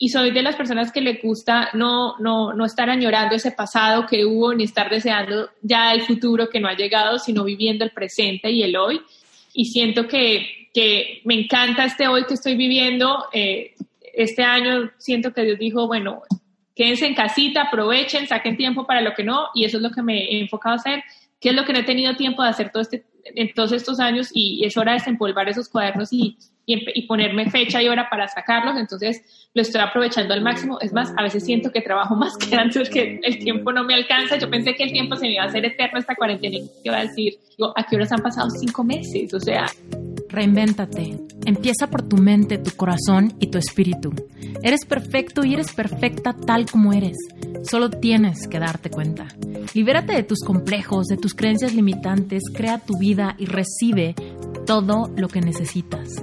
y soy de las personas que le gusta no, no, no estar añorando ese pasado que hubo ni estar deseando ya el futuro que no ha llegado, sino viviendo el presente y el hoy. Y siento que, que me encanta este hoy que estoy viviendo. Eh, este año siento que Dios dijo, bueno, quédense en casita, aprovechen, saquen tiempo para lo que no, y eso es lo que me he enfocado a hacer, que es lo que no he tenido tiempo de hacer todo este, en todos estos años, y es hora de desempolvar esos cuadernos y, y, ponerme fecha y hora para sacarlos, entonces lo estoy aprovechando al máximo. Es más, a veces siento que trabajo más que antes, que el tiempo no me alcanza. Yo pensé que el tiempo se me iba a hacer eterno esta cuarentena y iba a decir, digo, ¿a qué horas han pasado cinco meses? O sea... Reinvéntate. Empieza por tu mente, tu corazón y tu espíritu. Eres perfecto y eres perfecta tal como eres. Solo tienes que darte cuenta. Libérate de tus complejos, de tus creencias limitantes, crea tu vida y recibe todo lo que necesitas.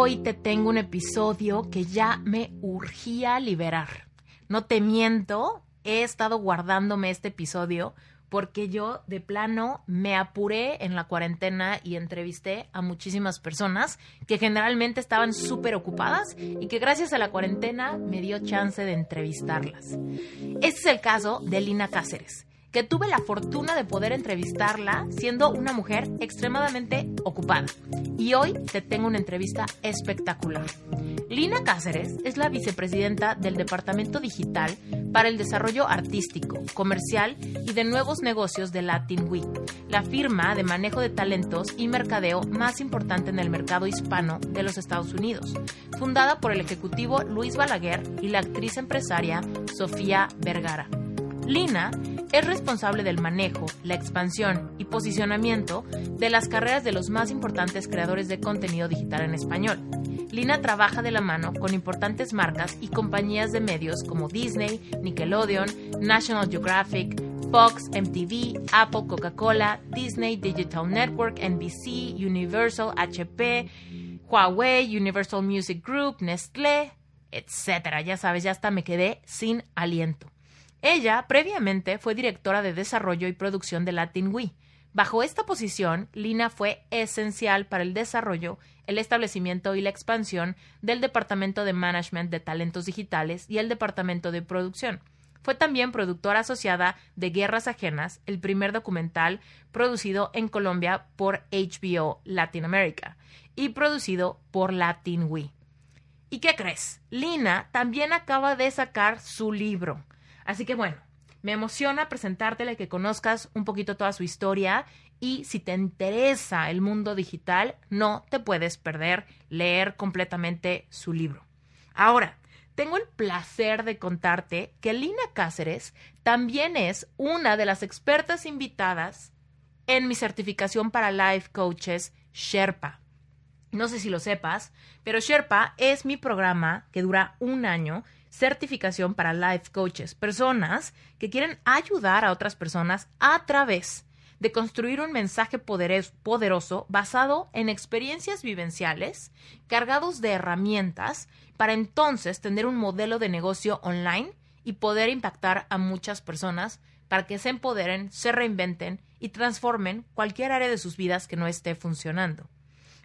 Hoy te tengo un episodio que ya me urgía liberar. No te miento, he estado guardándome este episodio porque yo de plano me apuré en la cuarentena y entrevisté a muchísimas personas que generalmente estaban súper ocupadas y que gracias a la cuarentena me dio chance de entrevistarlas. Este es el caso de Lina Cáceres que tuve la fortuna de poder entrevistarla siendo una mujer extremadamente ocupada. Y hoy te tengo una entrevista espectacular. Lina Cáceres es la vicepresidenta del Departamento Digital para el Desarrollo Artístico, Comercial y de Nuevos Negocios de Latin Week, la firma de manejo de talentos y mercadeo más importante en el mercado hispano de los Estados Unidos, fundada por el ejecutivo Luis Balaguer y la actriz empresaria Sofía Vergara. Lina es responsable del manejo, la expansión y posicionamiento de las carreras de los más importantes creadores de contenido digital en español. Lina trabaja de la mano con importantes marcas y compañías de medios como Disney, Nickelodeon, National Geographic, Fox, MTV, Apple, Coca-Cola, Disney, Digital Network, NBC, Universal, HP, Huawei, Universal Music Group, Nestlé, etc. Ya sabes, ya hasta me quedé sin aliento. Ella previamente fue directora de desarrollo y producción de Latin Wii. Bajo esta posición, Lina fue esencial para el desarrollo, el establecimiento y la expansión del Departamento de Management de Talentos Digitales y el Departamento de Producción. Fue también productora asociada de Guerras Ajenas, el primer documental producido en Colombia por HBO Latinoamérica y producido por Latin Wii. ¿Y qué crees? Lina también acaba de sacar su libro. Así que bueno, me emociona presentártela y que conozcas un poquito toda su historia y si te interesa el mundo digital, no te puedes perder leer completamente su libro. Ahora, tengo el placer de contarte que Lina Cáceres también es una de las expertas invitadas en mi certificación para life coaches Sherpa. No sé si lo sepas, pero Sherpa es mi programa que dura un año certificación para life coaches, personas que quieren ayudar a otras personas a través de construir un mensaje poderoso basado en experiencias vivenciales, cargados de herramientas, para entonces tener un modelo de negocio online y poder impactar a muchas personas para que se empoderen, se reinventen y transformen cualquier área de sus vidas que no esté funcionando.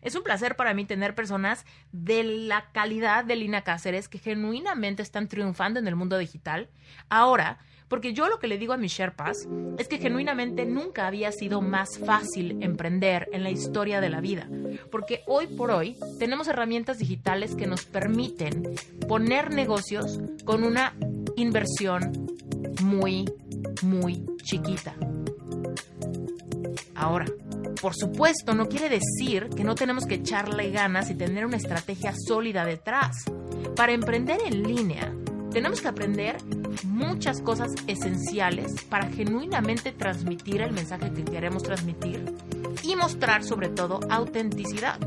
Es un placer para mí tener personas de la calidad de Lina Cáceres que genuinamente están triunfando en el mundo digital. Ahora, porque yo lo que le digo a mis Sherpas es que genuinamente nunca había sido más fácil emprender en la historia de la vida. Porque hoy por hoy tenemos herramientas digitales que nos permiten poner negocios con una inversión muy, muy chiquita. Ahora, por supuesto, no quiere decir que no tenemos que echarle ganas y tener una estrategia sólida detrás. Para emprender en línea, tenemos que aprender muchas cosas esenciales para genuinamente transmitir el mensaje que queremos transmitir y mostrar sobre todo autenticidad.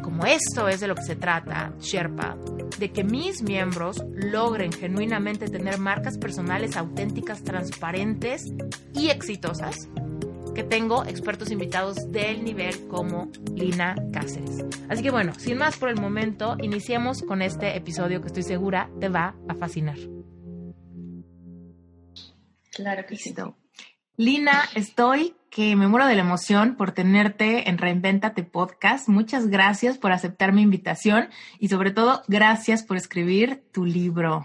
Como esto es de lo que se trata, Sherpa, de que mis miembros logren genuinamente tener marcas personales auténticas, transparentes y exitosas, que tengo expertos invitados del nivel como Lina Cáceres. Así que bueno, sin más por el momento, iniciemos con este episodio que estoy segura te va a fascinar. Claro que sí. Lina, estoy que me muero de la emoción por tenerte en Reinventate Podcast. Muchas gracias por aceptar mi invitación y sobre todo gracias por escribir tu libro.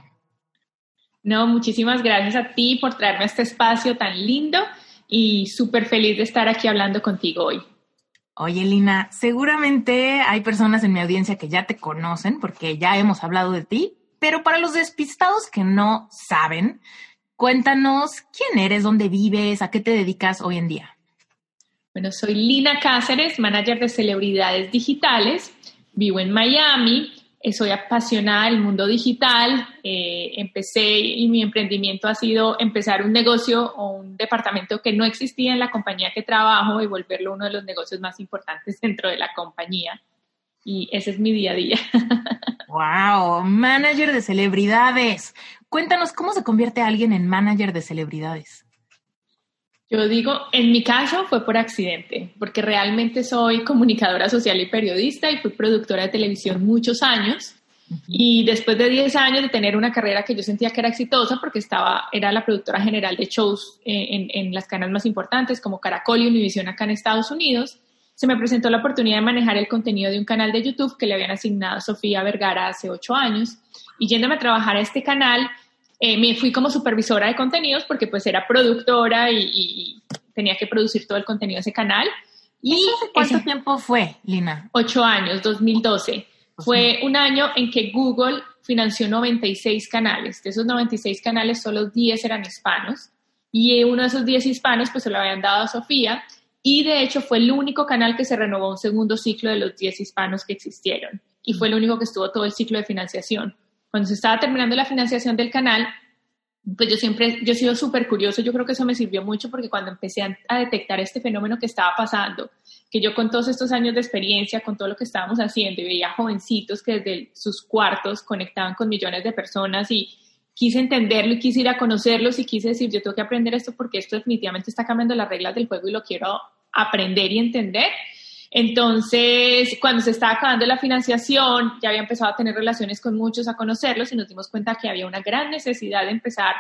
No, muchísimas gracias a ti por traerme a este espacio tan lindo y súper feliz de estar aquí hablando contigo hoy. Oye, Lina, seguramente hay personas en mi audiencia que ya te conocen porque ya hemos hablado de ti, pero para los despistados que no saben, Cuéntanos quién eres, dónde vives, a qué te dedicas hoy en día. Bueno, soy Lina Cáceres, manager de celebridades digitales. Vivo en Miami. Eh, soy apasionada del mundo digital. Eh, empecé y mi emprendimiento ha sido empezar un negocio o un departamento que no existía en la compañía que trabajo y volverlo uno de los negocios más importantes dentro de la compañía. Y ese es mi día a día. ¡Wow! Manager de celebridades. Cuéntanos cómo se convierte alguien en manager de celebridades. Yo digo, en mi caso fue por accidente, porque realmente soy comunicadora social y periodista y fui productora de televisión muchos años. Y después de 10 años de tener una carrera que yo sentía que era exitosa, porque estaba, era la productora general de shows eh, en, en las canales más importantes como Caracol y Univision acá en Estados Unidos, se me presentó la oportunidad de manejar el contenido de un canal de YouTube que le habían asignado a Sofía Vergara hace 8 años. Y yéndome a trabajar a este canal, eh, me fui como supervisora de contenidos porque pues era productora y, tenía que producir todo el contenido de ese canal. Y cuánto tiempo fue, Lina? Ocho años, 2012. Fue un año en que Google financió 96 canales. De esos 96 canales, solo 10 eran hispanos. Y uno de esos 10 hispanos, pues se lo habían dado a Sofía. Y de hecho fue el único canal que se renovó un segundo ciclo de los 10 hispanos que existieron. Y fue el único que estuvo todo el ciclo de financiación cuando se estaba terminando la financiación del canal, pues yo siempre, yo he sido súper curioso, yo creo que eso me sirvió mucho porque cuando empecé a, detectar este fenómeno que estaba pasando, que yo con todos estos años de experiencia, con todo lo que estábamos haciendo y veía jovencitos que desde sus cuartos conectaban con millones de personas y quise entenderlo y quise ir a conocerlos y quise decir, yo tengo que aprender esto porque esto definitivamente está cambiando las reglas del juego y lo quiero aprender y entender. Entonces, cuando se estaba acabando la financiación, ya había empezado a tener relaciones con muchos, a conocerlos y nos dimos cuenta que había una gran necesidad de empezar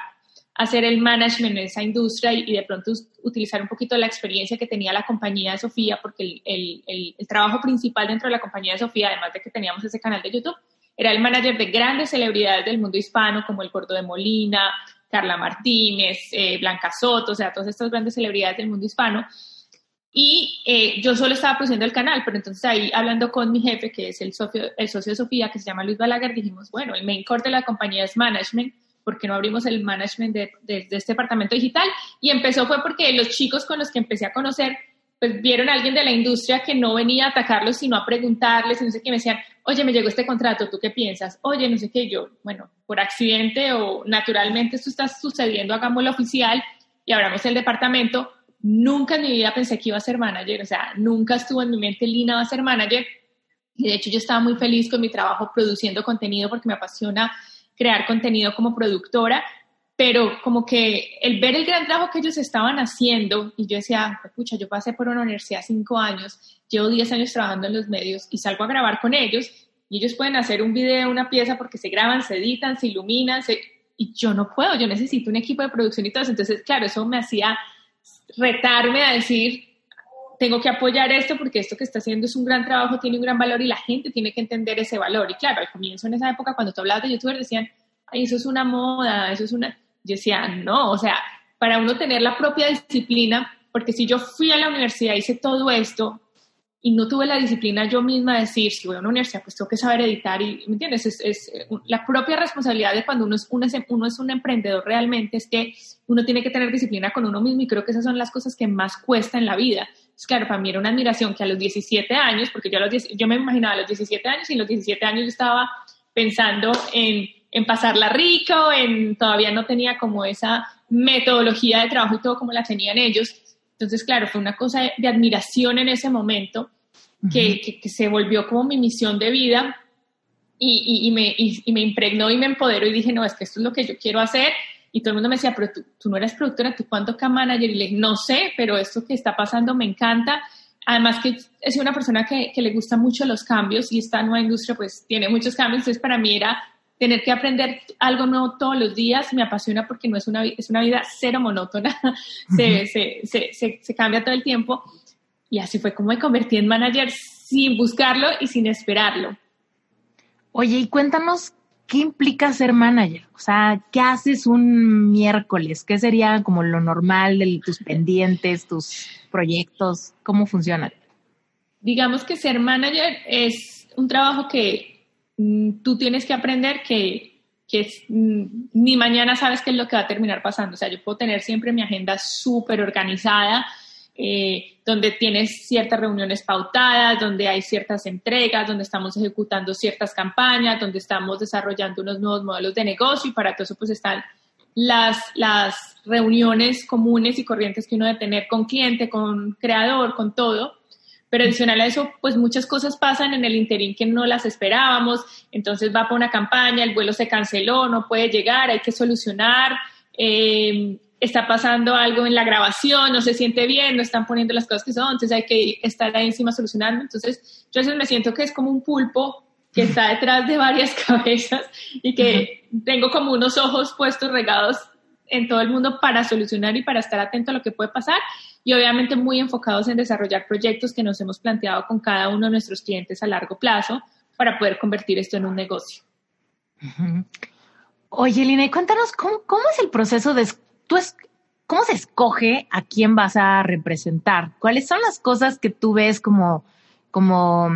a hacer el management en esa industria y, de pronto utilizar un poquito la experiencia que tenía la compañía de Sofía, porque el, trabajo principal dentro de la compañía de Sofía, además de que teníamos ese canal de YouTube, era el manager de grandes celebridades del mundo hispano, como el Gordo de Molina, Carla Martínez, eh, Blanca Soto, o sea, todas estas grandes celebridades del mundo hispano. Y eh, yo solo estaba produciendo el canal, pero entonces ahí hablando con mi jefe, que es el socio, el socio de Sofía, que se llama Luis Balaguer, dijimos, bueno, el main core de la compañía es management, porque no abrimos el management de, de, este departamento digital? Y empezó fue porque los chicos con los que empecé a conocer, pues vieron a alguien de la industria que no venía a atacarlos, sino a preguntarles, y no sé qué, me decían, oye, me llegó este contrato, ¿tú qué piensas? Oye, no sé qué, yo, bueno, por accidente o naturalmente esto está sucediendo, hagámoslo oficial y abramos el departamento, Nunca en mi vida pensé que iba a ser manager, o sea, nunca estuvo en mi mente Lina va a ser manager. Y de hecho yo estaba muy feliz con mi trabajo produciendo contenido porque me apasiona crear contenido como productora, pero como que el ver el gran trabajo que ellos estaban haciendo y yo decía, escucha, yo pasé por una universidad cinco años, llevo diez años trabajando en los medios y salgo a grabar con ellos y ellos pueden hacer un video, una pieza porque se graban, se editan, se iluminan, y yo no puedo, yo necesito un equipo de producción y todo eso. Entonces, claro, eso me hacía retarme a decir, tengo que apoyar esto porque esto que está haciendo es un gran trabajo, tiene un gran valor y la gente tiene que entender ese valor. Y claro, al comienzo en esa época, cuando tú hablabas de youtubers, decían, ay, eso es una moda, eso es una... Yo decía, no, o sea, para uno tener la propia disciplina, porque si yo fui a la universidad, hice todo esto, y no tuve la disciplina yo misma de decir, si voy a una universidad, pues tengo que saber editar y, ¿me entiendes? Es, es, la propia responsabilidad de cuando uno es, uno, es, uno es un emprendedor realmente es que uno tiene que tener disciplina con uno mismo y creo que esas son las cosas que más cuesta en la vida. Es claro, para mí era una admiración que a los 17 años, porque yo, a los yo me imaginaba a los 17 años y a los 17 años yo estaba pensando en, en pasarla rico, en todavía no tenía como esa metodología de trabajo y todo como la tenían ellos entonces, claro, fue una cosa de, admiración en ese momento que, se volvió como mi misión de vida. y, me, y, me impregnó y me empoderó y dije, no, es que esto es lo que yo quiero hacer. Y todo el mundo me decía, pero tú, tú no eres productora, tú cuánto que manager. Y le dije, no sé, pero esto que está pasando me encanta. Además que es una persona que, que, le gusta mucho los cambios y esta nueva industria pues tiene muchos cambios. Entonces para mí era tener que aprender algo nuevo todos los días. Me apasiona porque no es una, es una vida cero monótona. se, se, se, se, cambia todo el tiempo. Y así fue como me convertí en manager sin buscarlo y sin esperarlo. Oye, y cuéntanos ¿qué implica ser manager? O sea, ¿qué haces un miércoles? ¿Qué sería como lo normal de tus pendientes, tus proyectos? ¿Cómo funciona? Digamos que ser manager es un trabajo que mm, tú tienes que aprender que, que mm, ni mañana sabes qué es lo que va a terminar pasando. O sea, yo puedo tener siempre mi agenda súper organizada, eh, donde tienes ciertas reuniones pautadas, donde hay ciertas entregas, donde estamos ejecutando ciertas campañas, donde estamos desarrollando unos nuevos modelos de negocio y para todo eso pues están las, las reuniones comunes y corrientes que uno debe tener con cliente, con creador, con todo. Pero adicional a eso, pues muchas cosas pasan en el interín que no las esperábamos. Entonces va para una campaña, el vuelo se canceló, no puede llegar, hay que solucionar. Eh, está pasando algo en la grabación, no se siente bien, no están poniendo las cosas que son, entonces hay que estar ahí encima solucionando. Entonces, yo a veces me siento que es como un pulpo que está detrás de varias cabezas y que tengo como unos ojos puestos regados en todo el mundo para solucionar y para estar atento a lo que puede pasar y obviamente muy enfocados en desarrollar proyectos que nos hemos planteado con cada uno de nuestros clientes a largo plazo para poder convertir esto en un negocio. Oye, Lina, cuéntanos cómo, cómo es el proceso de tú es, ¿cómo se escoge a quién vas a representar? ¿Cuáles son las cosas que tú ves como, como,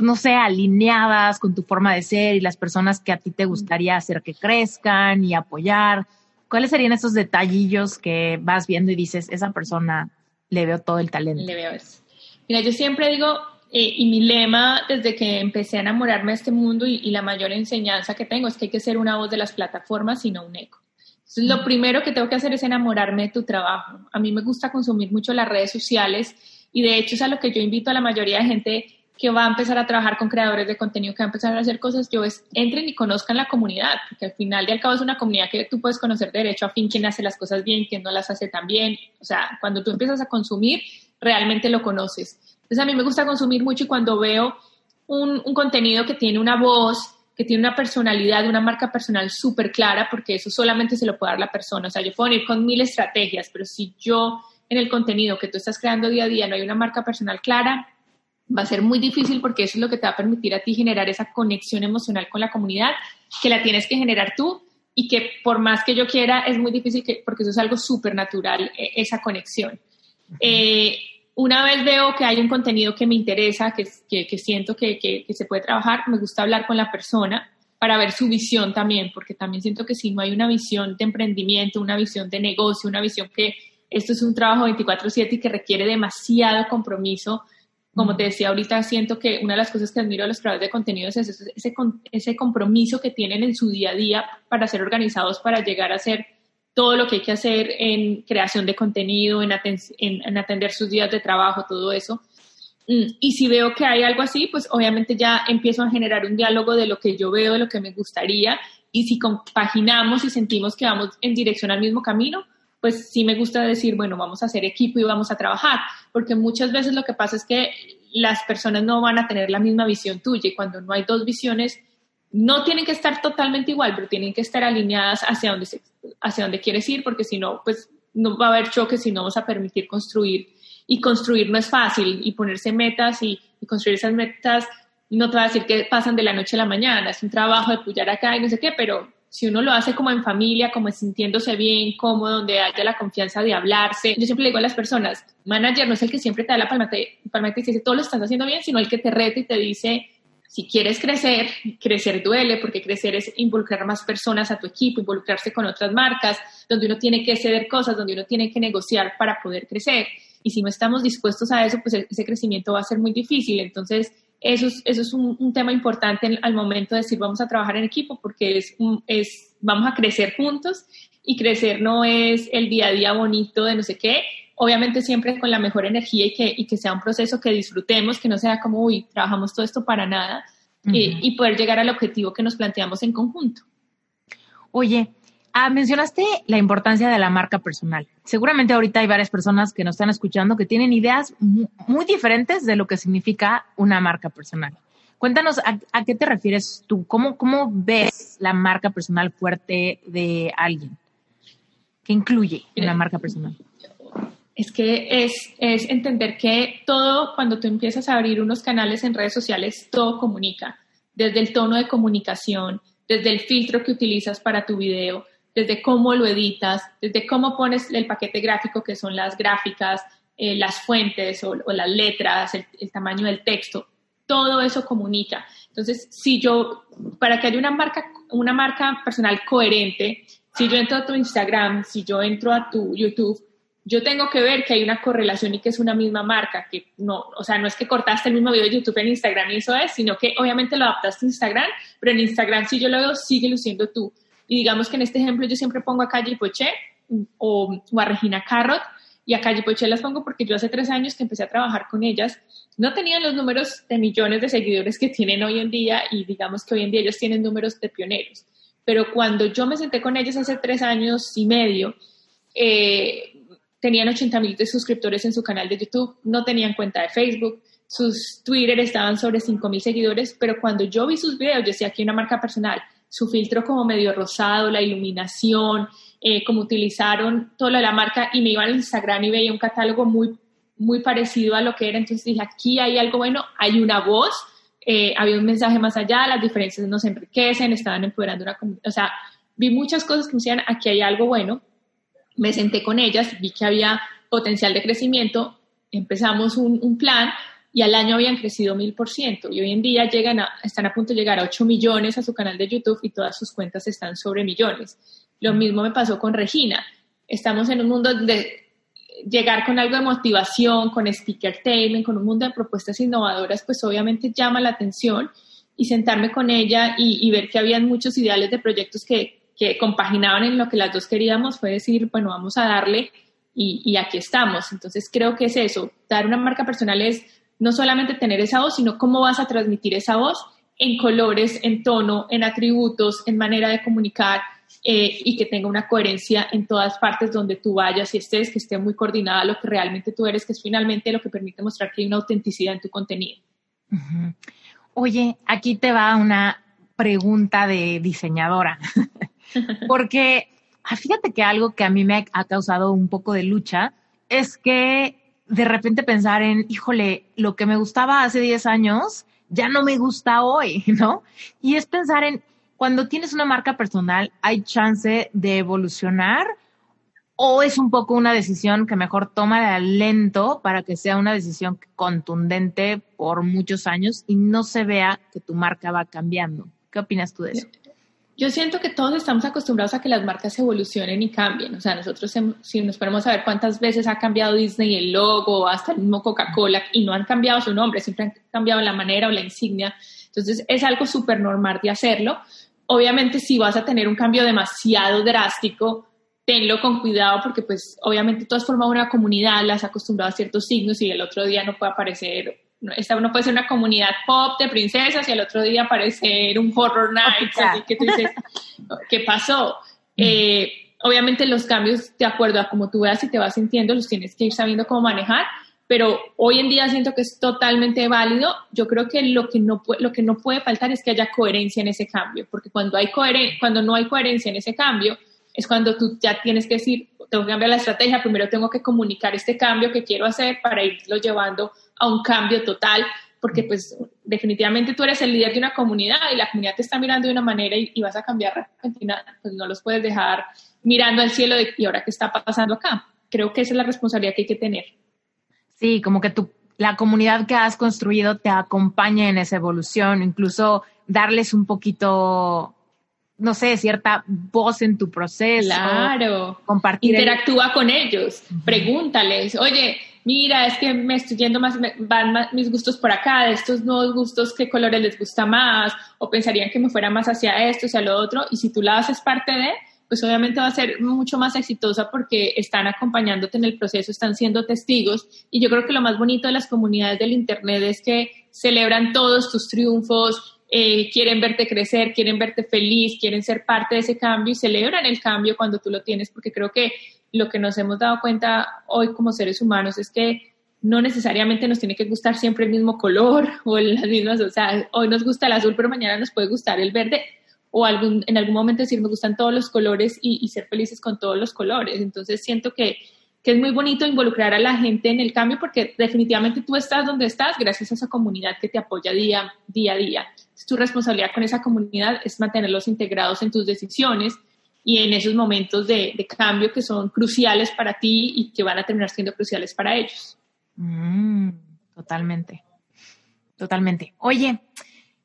no sé, alineadas con tu forma de ser y las personas que a ti te gustaría hacer que crezcan y apoyar? ¿Cuáles serían esos detallillos que vas viendo y dices, esa persona le veo todo el talento? Le veo eso. Mira, yo siempre digo, eh, y mi lema desde que empecé a enamorarme de este mundo y, y, la mayor enseñanza que tengo es que hay que ser una voz de las plataformas y no un eco. Entonces, lo primero que tengo que hacer es enamorarme de tu trabajo. A mí me gusta consumir mucho las redes sociales y de hecho es a lo que yo invito a la mayoría de gente que va a empezar a trabajar con creadores de contenido, que va a empezar a hacer cosas, yo es, entren y conozcan la comunidad, porque al final de al cabo es una comunidad que tú puedes conocer de derecho a fin quién hace las cosas bien, quién no las hace tan bien. O sea, cuando tú empiezas a consumir, realmente lo conoces. Entonces a mí me gusta consumir mucho y cuando veo un contenido que tiene una voz, que tiene una personalidad, una marca personal súper clara, porque eso solamente se lo puede dar la persona. O sea, yo puedo ir con mil estrategias, pero si yo en el contenido que tú estás creando día a día no hay una marca personal clara, va a ser muy difícil porque eso es lo que te va a permitir a ti generar esa conexión emocional con la comunidad, que la tienes que generar tú y que por más que yo quiera es muy difícil que, porque eso es algo súper natural, e, esa conexión una vez veo que hay un contenido que me interesa, que, que, siento que, que, se puede trabajar, me gusta hablar con la persona para ver su visión también, porque también siento que si no hay una visión de emprendimiento, una visión de negocio, una visión que esto es un trabajo 24/7 y que requiere demasiado compromiso, como te decía ahorita, siento que una de las cosas que admiro a los creadores de contenidos es ese, ese compromiso que tienen en su día a día para ser organizados, para llegar a ser todo lo que hay que hacer en creación de contenido, en, en, atender sus días de trabajo, todo eso. Mm, y si veo que hay algo así, pues obviamente ya empiezo a generar un diálogo de lo que yo veo, de lo que me gustaría. Y si compaginamos y sentimos que vamos en dirección al mismo camino, pues sí me gusta decir, bueno, vamos a hacer equipo y vamos a trabajar, porque muchas veces lo que pasa es que las personas no van a tener la misma visión tuya y cuando no hay dos visiones, no tienen que estar totalmente igual, pero tienen que estar alineadas hacia donde, hacia donde quieres ir, porque si no, pues no va a haber choques y no vamos a permitir construir. Y construir no es fácil, y ponerse metas y, construir esas metas, no te va a decir que pasan de la noche a la mañana, es un trabajo de pullar acá y no sé qué, pero si uno lo hace como en familia, como sintiéndose bien, cómodo, donde haya la confianza de hablarse. Yo siempre le digo a las personas, manager no es el que siempre te da la palmata y te dice todo lo estás haciendo bien, sino el que te reta y te dice, si quieres crecer, crecer duele porque crecer es involucrar más personas a tu equipo, involucrarse con otras marcas, donde uno tiene que ceder cosas, donde uno tiene que negociar para poder crecer. Y si no estamos dispuestos a eso, pues e-, ese crecimiento va a ser muy difícil. Entonces, eso es, eso es un, tema importante al momento de decir vamos a trabajar en equipo porque es, es, vamos a crecer juntos y crecer no es el día a día bonito de no sé qué, obviamente siempre con la mejor energía y que, y que sea un proceso que disfrutemos, que no sea como, uy, trabajamos todo esto para nada, y, poder llegar al objetivo que nos planteamos en conjunto. Oye, ah, mencionaste la importancia de la marca personal. Seguramente ahorita hay varias personas que nos están escuchando que tienen ideas muy diferentes de lo que significa una marca personal. Cuéntanos, ¿a, qué te refieres tú? ¿Cómo, ¿Cómo ves la marca personal fuerte de alguien? ¿Qué incluye una marca personal? Es que es, es entender que todo, cuando tú empiezas a abrir unos canales en redes sociales, todo comunica, desde el tono de comunicación, desde el filtro que utilizas para tu video, desde cómo lo editas, desde cómo pones el paquete gráfico, que son las gráficas, eh, las fuentes o, las letras, el, tamaño del texto, todo eso comunica. Entonces, si yo, para que haya una marca, una marca personal coherente, si yo entro a tu Instagram, si yo entro a tu YouTube, yo tengo que ver que hay una correlación y que es una misma marca, que no, o sea, no es que cortaste el mismo video de YouTube en Instagram y eso es, sino que obviamente lo adaptaste a Instagram, pero en Instagram si yo lo veo, sigue luciendo tú. Y digamos que en este ejemplo yo siempre pongo a Calle Poché o, o a Regina Carrot, y a Calle Poché las pongo porque yo hace tres años que empecé a trabajar con ellas, no tenían los números de millones de seguidores que tienen hoy en día y digamos que hoy en día ellos tienen números de pioneros. Pero cuando yo me senté con ellas hace tres años y medio, eh, tenían 80 mil suscriptores en su canal de YouTube, no tenían cuenta de Facebook, sus Twitter estaban sobre 5 mil seguidores, pero cuando yo vi sus videos, yo decía aquí una marca personal, su filtro como medio rosado, la iluminación, eh, como utilizaron toda la marca y me iba al Instagram y veía un catálogo muy, muy parecido a lo que era, entonces dije, aquí hay algo bueno, hay una voz, eh, había un mensaje más allá, las diferencias nos enriquecen, estaban empoderando una comunidad, o sea, vi muchas cosas que me decían, aquí hay algo bueno, me senté con ellas, vi que había potencial de crecimiento, empezamos un, un plan y al año habían crecido mil por ciento y hoy en día llegan a, están a punto de llegar a 8 millones a su canal de YouTube y todas sus cuentas están sobre millones. Lo mismo me pasó con Regina. Estamos en un mundo de llegar con algo de motivación, con speaker taming, con un mundo de propuestas innovadoras, pues obviamente llama la atención y sentarme con ella y, ver que habían muchos ideales de proyectos que, que, compaginaban en lo que las dos queríamos, fue decir, bueno, vamos a darle y, aquí estamos. Entonces creo que es eso, dar una marca personal es no solamente tener esa voz, sino cómo vas a transmitir esa voz en colores, en tono, en atributos, en manera de comunicar eh, y que tenga una coherencia en todas partes donde tú vayas y estés, que esté muy coordinada lo que realmente tú eres, que es finalmente lo que permite mostrar que hay una autenticidad en tu contenido. Oye, aquí te va una pregunta de diseñadora, porque ah, fíjate que algo que a mí me ha causado un poco de lucha es que de repente pensar en, híjole, lo que me gustaba hace 10 años ya no me gusta hoy, ¿no? Y es pensar en, cuando tienes una marca personal, ¿hay chance de evolucionar? ¿O es un poco una decisión que mejor toma de lento para que sea una decisión contundente por muchos años y no se vea que tu marca va cambiando? ¿Qué opinas tú de eso? Yo siento que todos estamos acostumbrados a que las marcas evolucionen y cambien. O sea, nosotros si nos ponemos a ver cuántas veces ha cambiado Disney el logo, hasta el mismo Coca-Cola, y no han cambiado su nombre, siempre han cambiado la manera o la insignia. Entonces es algo súper normal de hacerlo. Obviamente si vas a tener un cambio demasiado drástico, tenlo con cuidado porque pues obviamente tú has formado una comunidad, las has acostumbrado a ciertos signos y el otro día no puede aparecer esta uno puede ser una comunidad pop de princesas y el otro día aparecer un horror night, así que tú dices, ¿qué pasó? Eh, obviamente los cambios, de acuerdo a cómo tú veas y te vas sintiendo, los tienes que ir sabiendo cómo manejar, pero hoy en día siento que es totalmente válido. Yo creo que lo que no, lo que no puede faltar es que haya coherencia en ese cambio, porque cuando, hay cuando no hay coherencia en ese cambio, es cuando tú ya tienes que decir, tengo que cambiar la estrategia, primero tengo que comunicar este cambio que quiero hacer para irlo llevando a un cambio total, porque pues definitivamente tú eres el líder de una comunidad y la comunidad te está mirando de una manera y, vas a cambiar repentina, pues no los puedes dejar mirando al cielo de, y ahora qué está pasando acá. Creo que esa es la responsabilidad que hay que tener. Sí, como que tú, la comunidad que has construido te acompaña en esa evolución, incluso darles un poquito no sé, cierta voz en tu proceso. Claro. Compartir. Interactúa con ellos, pregúntales, oye, mira, es que me estoy yendo más, van mis gustos por acá, de estos nuevos gustos, ¿qué colores les gusta más? O pensarían que me fuera más hacia esto, hacia lo otro. Y si tú la haces parte de, pues obviamente va a ser mucho más exitosa porque están acompañándote en el proceso, están siendo testigos. Y yo creo que lo más bonito de las comunidades del Internet es que celebran todos tus triunfos, eh, quieren verte crecer, quieren verte feliz, quieren ser parte de ese cambio y celebran el cambio cuando tú lo tienes, porque creo que lo que nos hemos dado cuenta hoy como seres humanos es que no necesariamente nos tiene que gustar siempre el mismo color o las mismas, o sea, hoy nos gusta el azul, pero mañana nos puede gustar el verde o algún, en algún momento decir me gustan todos los colores y, ser felices con todos los colores. Entonces siento que que es muy bonito involucrar a la gente en el cambio porque definitivamente tú estás donde estás gracias a esa comunidad que te apoya día, día a día. tu responsabilidad con esa comunidad es mantenerlos integrados en tus decisiones y en esos momentos de, cambio que son cruciales para ti y que van a terminar siendo cruciales para ellos. Mm, totalmente, totalmente. Oye,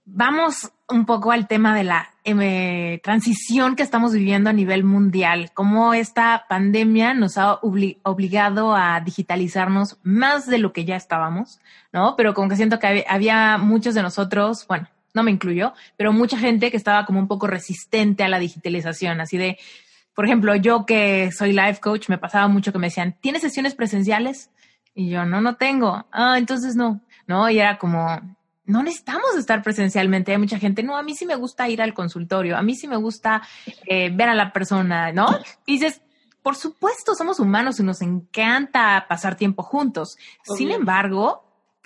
vamos un poco al tema de la eh, transición que estamos viviendo a nivel mundial, cómo esta pandemia nos ha obligado a digitalizarnos más de lo que ya estábamos, ¿no? Pero como que siento que había muchos de nosotros, bueno, no me incluyo, pero mucha gente que estaba como un poco resistente a la digitalización, así de, por ejemplo, yo que soy life coach, me pasaba mucho que me decían, ¿tienes sesiones presenciales? Y yo, no, no tengo. Ah, entonces no, ¿no? Y era como, no necesitamos estar presencialmente. Hay mucha gente, no, a mí sí me gusta ir al consultorio, a mí sí me gusta eh, ver a la persona, ¿no? Y dices, por supuesto, somos humanos y nos encanta pasar tiempo juntos. Sin embargo,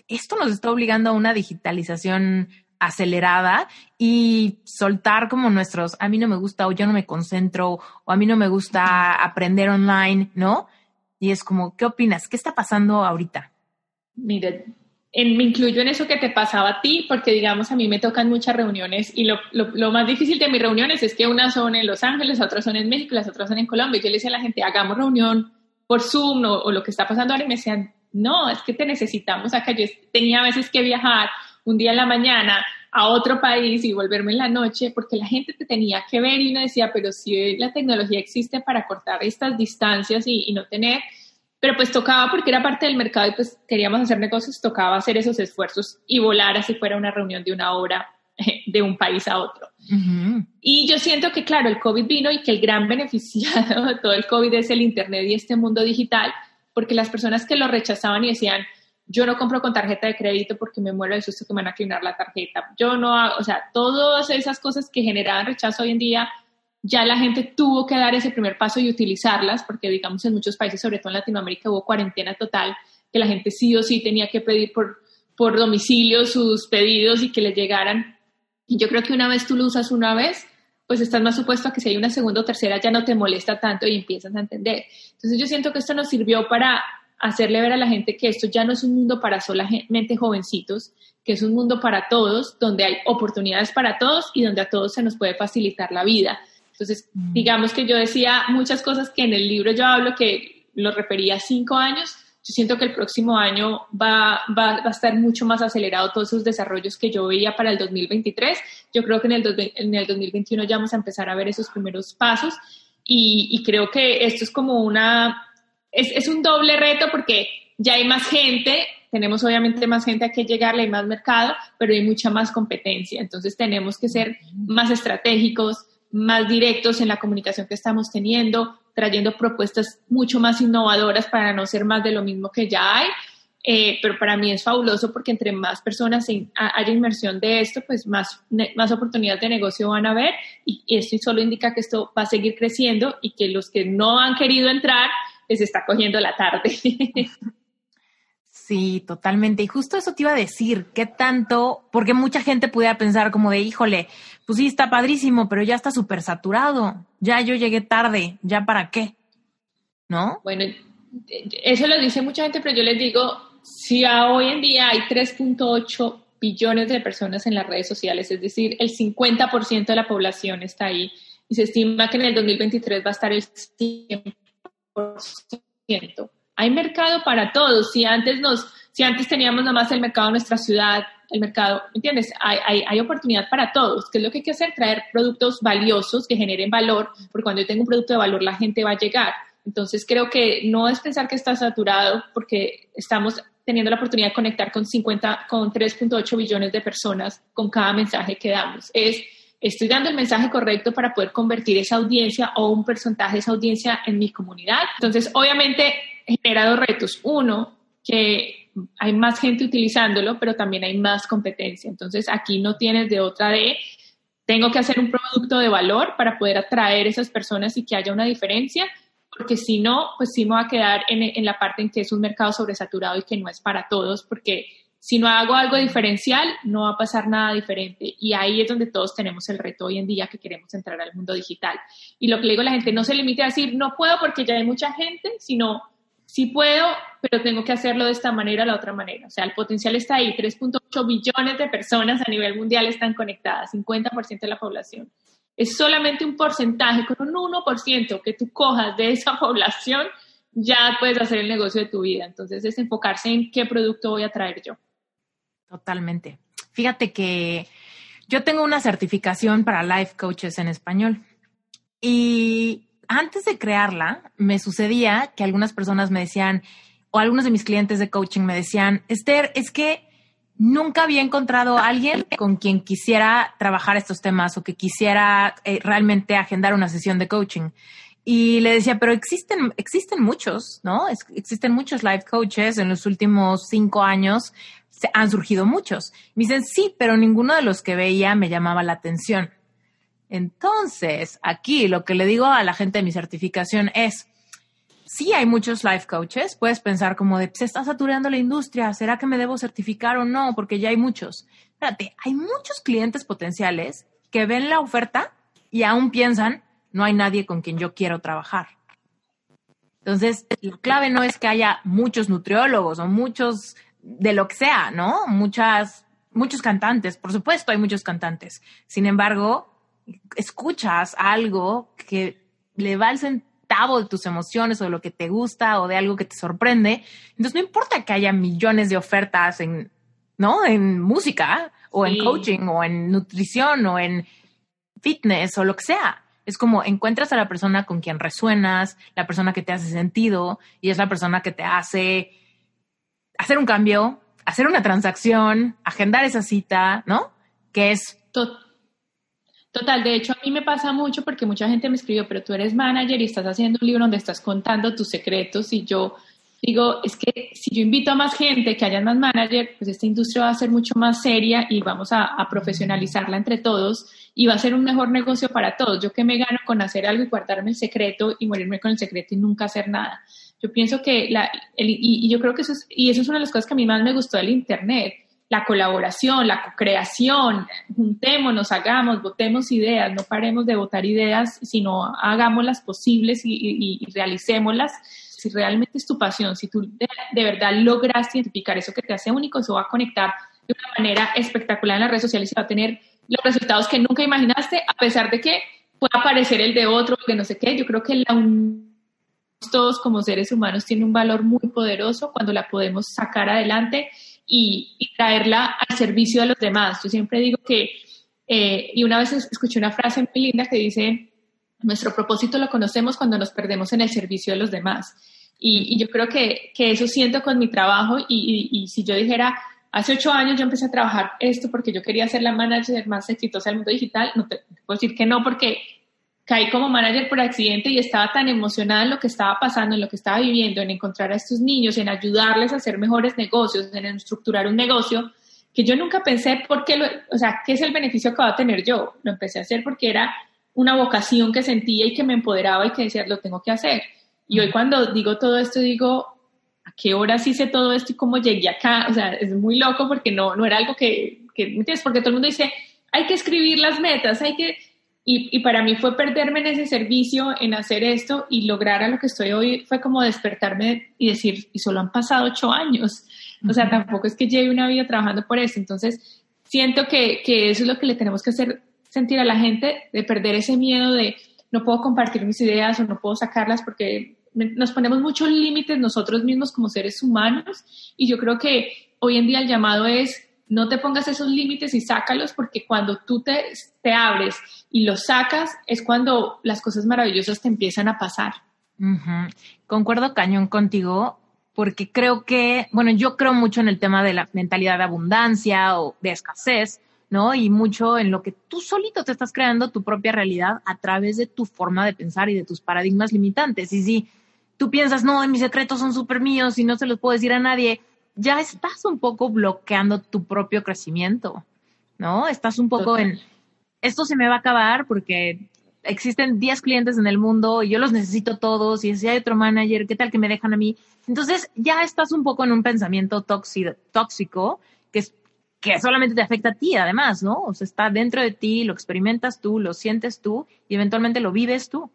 esto nos está obligando a una digitalización acelerada y soltar como nuestros, a mí no me gusta o yo no me concentro o a mí no me gusta aprender online, ¿no? Y es como, ¿qué opinas? ¿Qué está pasando ahorita? Mire, me incluyo en eso que te pasaba a ti, porque digamos, a mí me tocan muchas reuniones y lo, lo, más difícil de mis reuniones es que unas son en Los Ángeles, otras son en México, las otras son en Colombia. Yo le decía a la gente, hagamos reunión por Zoom o, lo que está pasando ahora y me decían, no, es que te necesitamos acá. Yo tenía a veces que viajar un día en la mañana a otro país y volverme en la noche porque la gente te tenía que ver y uno decía, pero si la tecnología existe para cortar estas distancias y, y no tener pero pues tocaba porque era parte del mercado y pues queríamos hacer negocios, tocaba hacer esos esfuerzos y volar así fuera una reunión de una hora de un país a otro. Y yo siento que, claro, el COVID vino y que el gran beneficiado de todo el COVID es el Internet y este mundo digital, porque las personas que lo rechazaban y decían, yo no compro con tarjeta de crédito porque me muero de susto que me van a clonar la tarjeta, yo no hago, o sea, todas esas cosas que generaban rechazo hoy en día ya la gente tuvo que dar ese primer paso y utilizarlas, porque digamos en muchos países, sobre todo en Latinoamérica, hubo cuarentena total, que la gente sí o sí tenía que pedir por, por domicilio sus pedidos y que le llegaran. Y yo creo que una vez tú lo usas una vez, pues estás más supuesto a que si hay una segunda o tercera ya no te molesta tanto y empiezas a entender. Entonces yo siento que esto nos sirvió para hacerle ver a la gente que esto ya no es un mundo para solamente jovencitos, que es un mundo para todos, donde hay oportunidades para todos y donde a todos se nos puede facilitar la vida. Entonces, mm. digamos que yo decía muchas cosas que en el libro yo hablo que lo refería a cinco años. Yo siento que el próximo año va, va, a estar mucho más acelerado todos esos desarrollos que yo veía para el 2023. Yo creo que en el, en el 2021 ya vamos a empezar a ver esos primeros pasos y, y creo que esto es como una, es, es, un doble reto porque ya hay más gente, tenemos obviamente más gente a que llegarle, hay más mercado, pero hay mucha más competencia. Entonces tenemos que ser más estratégicos, más directos en la comunicación que estamos teniendo, trayendo propuestas mucho más innovadoras para no ser más de lo mismo que ya hay. Eh, pero para mí es fabuloso porque entre más personas haya inmersión de esto, pues más, más oportunidades de negocio van a haber y, y esto solo indica que esto va a seguir creciendo y que los que no han querido entrar les está cogiendo la tarde. Sí, totalmente. Y justo eso te iba a decir, ¿qué tanto? Porque mucha gente pudiera pensar como de, híjole, pues sí, está padrísimo, pero ya está súper saturado. Ya yo llegué tarde, ¿ya para qué? ¿No? Bueno, eso lo dice mucha gente, pero yo les digo, si hoy en día hay 3.8 billones de personas en las redes sociales, es decir, el 50% de la población está ahí, y se estima que en el 2023 va a estar el 100% hay mercado para todos. Si antes nos, si antes teníamos nomás el mercado de nuestra ciudad, el mercado, ¿entiendes? Hay, hay, oportunidad para todos. ¿Qué es lo que hay que hacer? Traer productos valiosos que generen valor, porque cuando yo tengo un producto de valor, la gente va a llegar. Entonces creo que no es pensar que está saturado, porque estamos teniendo la oportunidad de conectar con 50, con 3.8 billones de personas con cada mensaje que damos. Es estoy dando el mensaje correcto para poder convertir esa audiencia o un porcentaje de esa audiencia en mi comunidad. Entonces, obviamente, genera dos retos. Uno, que hay más gente utilizándolo, pero también hay más competencia. Entonces aquí no tienes de otra de, tengo que hacer un producto de valor para poder atraer esas personas y que haya una diferencia, porque si no, pues sí me va a quedar en, en la parte en que es un mercado sobresaturado y que no es para todos, porque si no hago algo diferencial, no va a pasar nada diferente. Y ahí es donde todos tenemos el reto hoy en día que queremos entrar al mundo digital. Y lo que le digo a la gente, no se limite a decir, no puedo porque ya hay mucha gente, sino sí puedo, pero tengo que hacerlo de esta manera o la otra manera. O sea, el potencial está ahí. 3.8 billones de personas a nivel mundial están conectadas, 50% de la población. Es solamente un porcentaje, con un 1% que tú cojas de esa población, ya puedes hacer el negocio de tu vida. Entonces es enfocarse en qué producto voy a traer yo. Totalmente. Fíjate que yo tengo una certificación para life coaches en español y antes de crearla me sucedía que algunas personas me decían, o algunos de mis clientes de coaching me decían, Esther, es que nunca había encontrado a alguien con quien quisiera trabajar estos temas o que quisiera eh, realmente agendar una sesión de coaching. Y le decía, pero existen, existen muchos, ¿no? existen muchos life coaches en los últimos cinco años se han surgido muchos. Me dicen, sí, pero ninguno de los que veía me llamaba la atención. Entonces, aquí lo que le digo a la gente de mi certificación es, sí hay muchos life coaches, puedes pensar como de, se está saturando la industria, ¿será que me debo certificar o no? Porque ya hay muchos. Espérate, hay muchos clientes potenciales que ven la oferta y aún piensan, no hay nadie con quien yo quiero trabajar. Entonces, la clave no es que haya muchos nutriólogos o muchos de lo que sea, ¿no? Muchas, muchos cantantes, por supuesto hay muchos cantantes. Sin embargo, escuchas algo que le va al centavo de tus emociones o de lo que te gusta o de algo que te sorprende. Entonces no importa que haya millones de ofertas en, ¿no? En música o en coaching o en nutrición o en fitness o lo que sea. Es como encuentras a la persona con quien resuenas, la persona que te hace sentido y es la persona que te hace hacer un cambio, hacer una transacción, agendar esa cita, ¿no? Que es... Total, de hecho a mí me pasa mucho porque mucha gente me escribió, pero tú eres manager y estás haciendo un libro donde estás contando tus secretos y yo digo, es que si yo invito a más gente, que haya más manager, pues esta industria va a ser mucho más seria y vamos a, profesionalizarla entre todos y va a ser un mejor negocio para todos. Yo que me gano con hacer algo y guardarme el secreto y morirme con el secreto y nunca hacer nada. Yo pienso que, la, y, yo creo que eso es, y eso es una de las cosas que a mí más me gustó del Internet, la colaboración, la co-creación, juntémonos, hagamos, votemos ideas, no paremos de votar ideas, sino hagámoslas posibles y, y, realicémoslas. Si realmente es tu pasión, si tú de, de, verdad logras identificar eso que te hace único, eso va a conectar de una manera espectacular en las redes sociales y va a tener los resultados que nunca imaginaste, a pesar de que pueda aparecer el de otro, de no sé qué. Yo creo que la todos como seres humanos tiene un valor muy poderoso cuando la podemos sacar adelante y, traerla al servicio de los demás. Yo siempre digo que, eh, y una vez escuché una frase muy linda que dice, nuestro propósito lo conocemos cuando nos perdemos en el servicio de los demás. Y, yo creo que, que, eso siento con mi trabajo y, y, si yo dijera, hace ocho años yo empecé a trabajar esto porque yo quería ser la manager más exitosa del mundo digital, no te puedo decir que no porque caí como manager por accidente y estaba tan emocionada en lo que estaba pasando, en lo que estaba viviendo, en encontrar a estos niños, en ayudarles a hacer mejores negocios, en estructurar un negocio, que yo nunca pensé por qué, lo, o sea, qué es el beneficio que va a tener yo. Lo empecé a hacer porque era una vocación que sentía y que me empoderaba y que decía, lo tengo que hacer. Y hoy cuando digo todo esto, digo, ¿a qué horas hice todo esto y cómo llegué acá? O sea, es muy loco porque no, no era algo que, que, ¿entiendes? Porque todo el mundo dice, hay que escribir las metas, hay que y, para mí fue perderme en ese servicio, en hacer esto y lograr a lo que estoy hoy, fue como despertarme y decir, y solo han pasado ocho años. O sea, tampoco es que lleve una vida trabajando por eso. Entonces, siento que, que eso es lo que le tenemos que hacer sentir a la gente, de perder ese miedo de no puedo compartir mis ideas o no puedo sacarlas porque nos ponemos muchos límites nosotros mismos como seres humanos y yo creo que hoy en día el llamado es no te pongas esos límites y sácalos porque cuando tú te, te, abres y los sacas es cuando las cosas maravillosas te empiezan a pasar. Concuerdo cañón contigo porque creo que, bueno, yo creo mucho en el tema de la mentalidad de abundancia o de escasez, ¿no? Y mucho en lo que tú solito te estás creando tu propia realidad a través de tu forma de pensar y de tus paradigmas limitantes. Y si tú piensas, no, mis secretos son súper míos y no se los puedo decir a nadie, ya estás un poco bloqueando tu propio crecimiento, ¿no? Estás un poco en, esto se me va a acabar porque existen 10 clientes en el mundo y yo los necesito todos y si hay otro manager, ¿qué tal que me dejan a mí? Entonces ya estás un poco en un pensamiento tóxico, tóxico que, es, que solamente te afecta a ti además, ¿no? O sea, está dentro de ti, lo experimentas tú, lo sientes tú y eventualmente lo vives tú,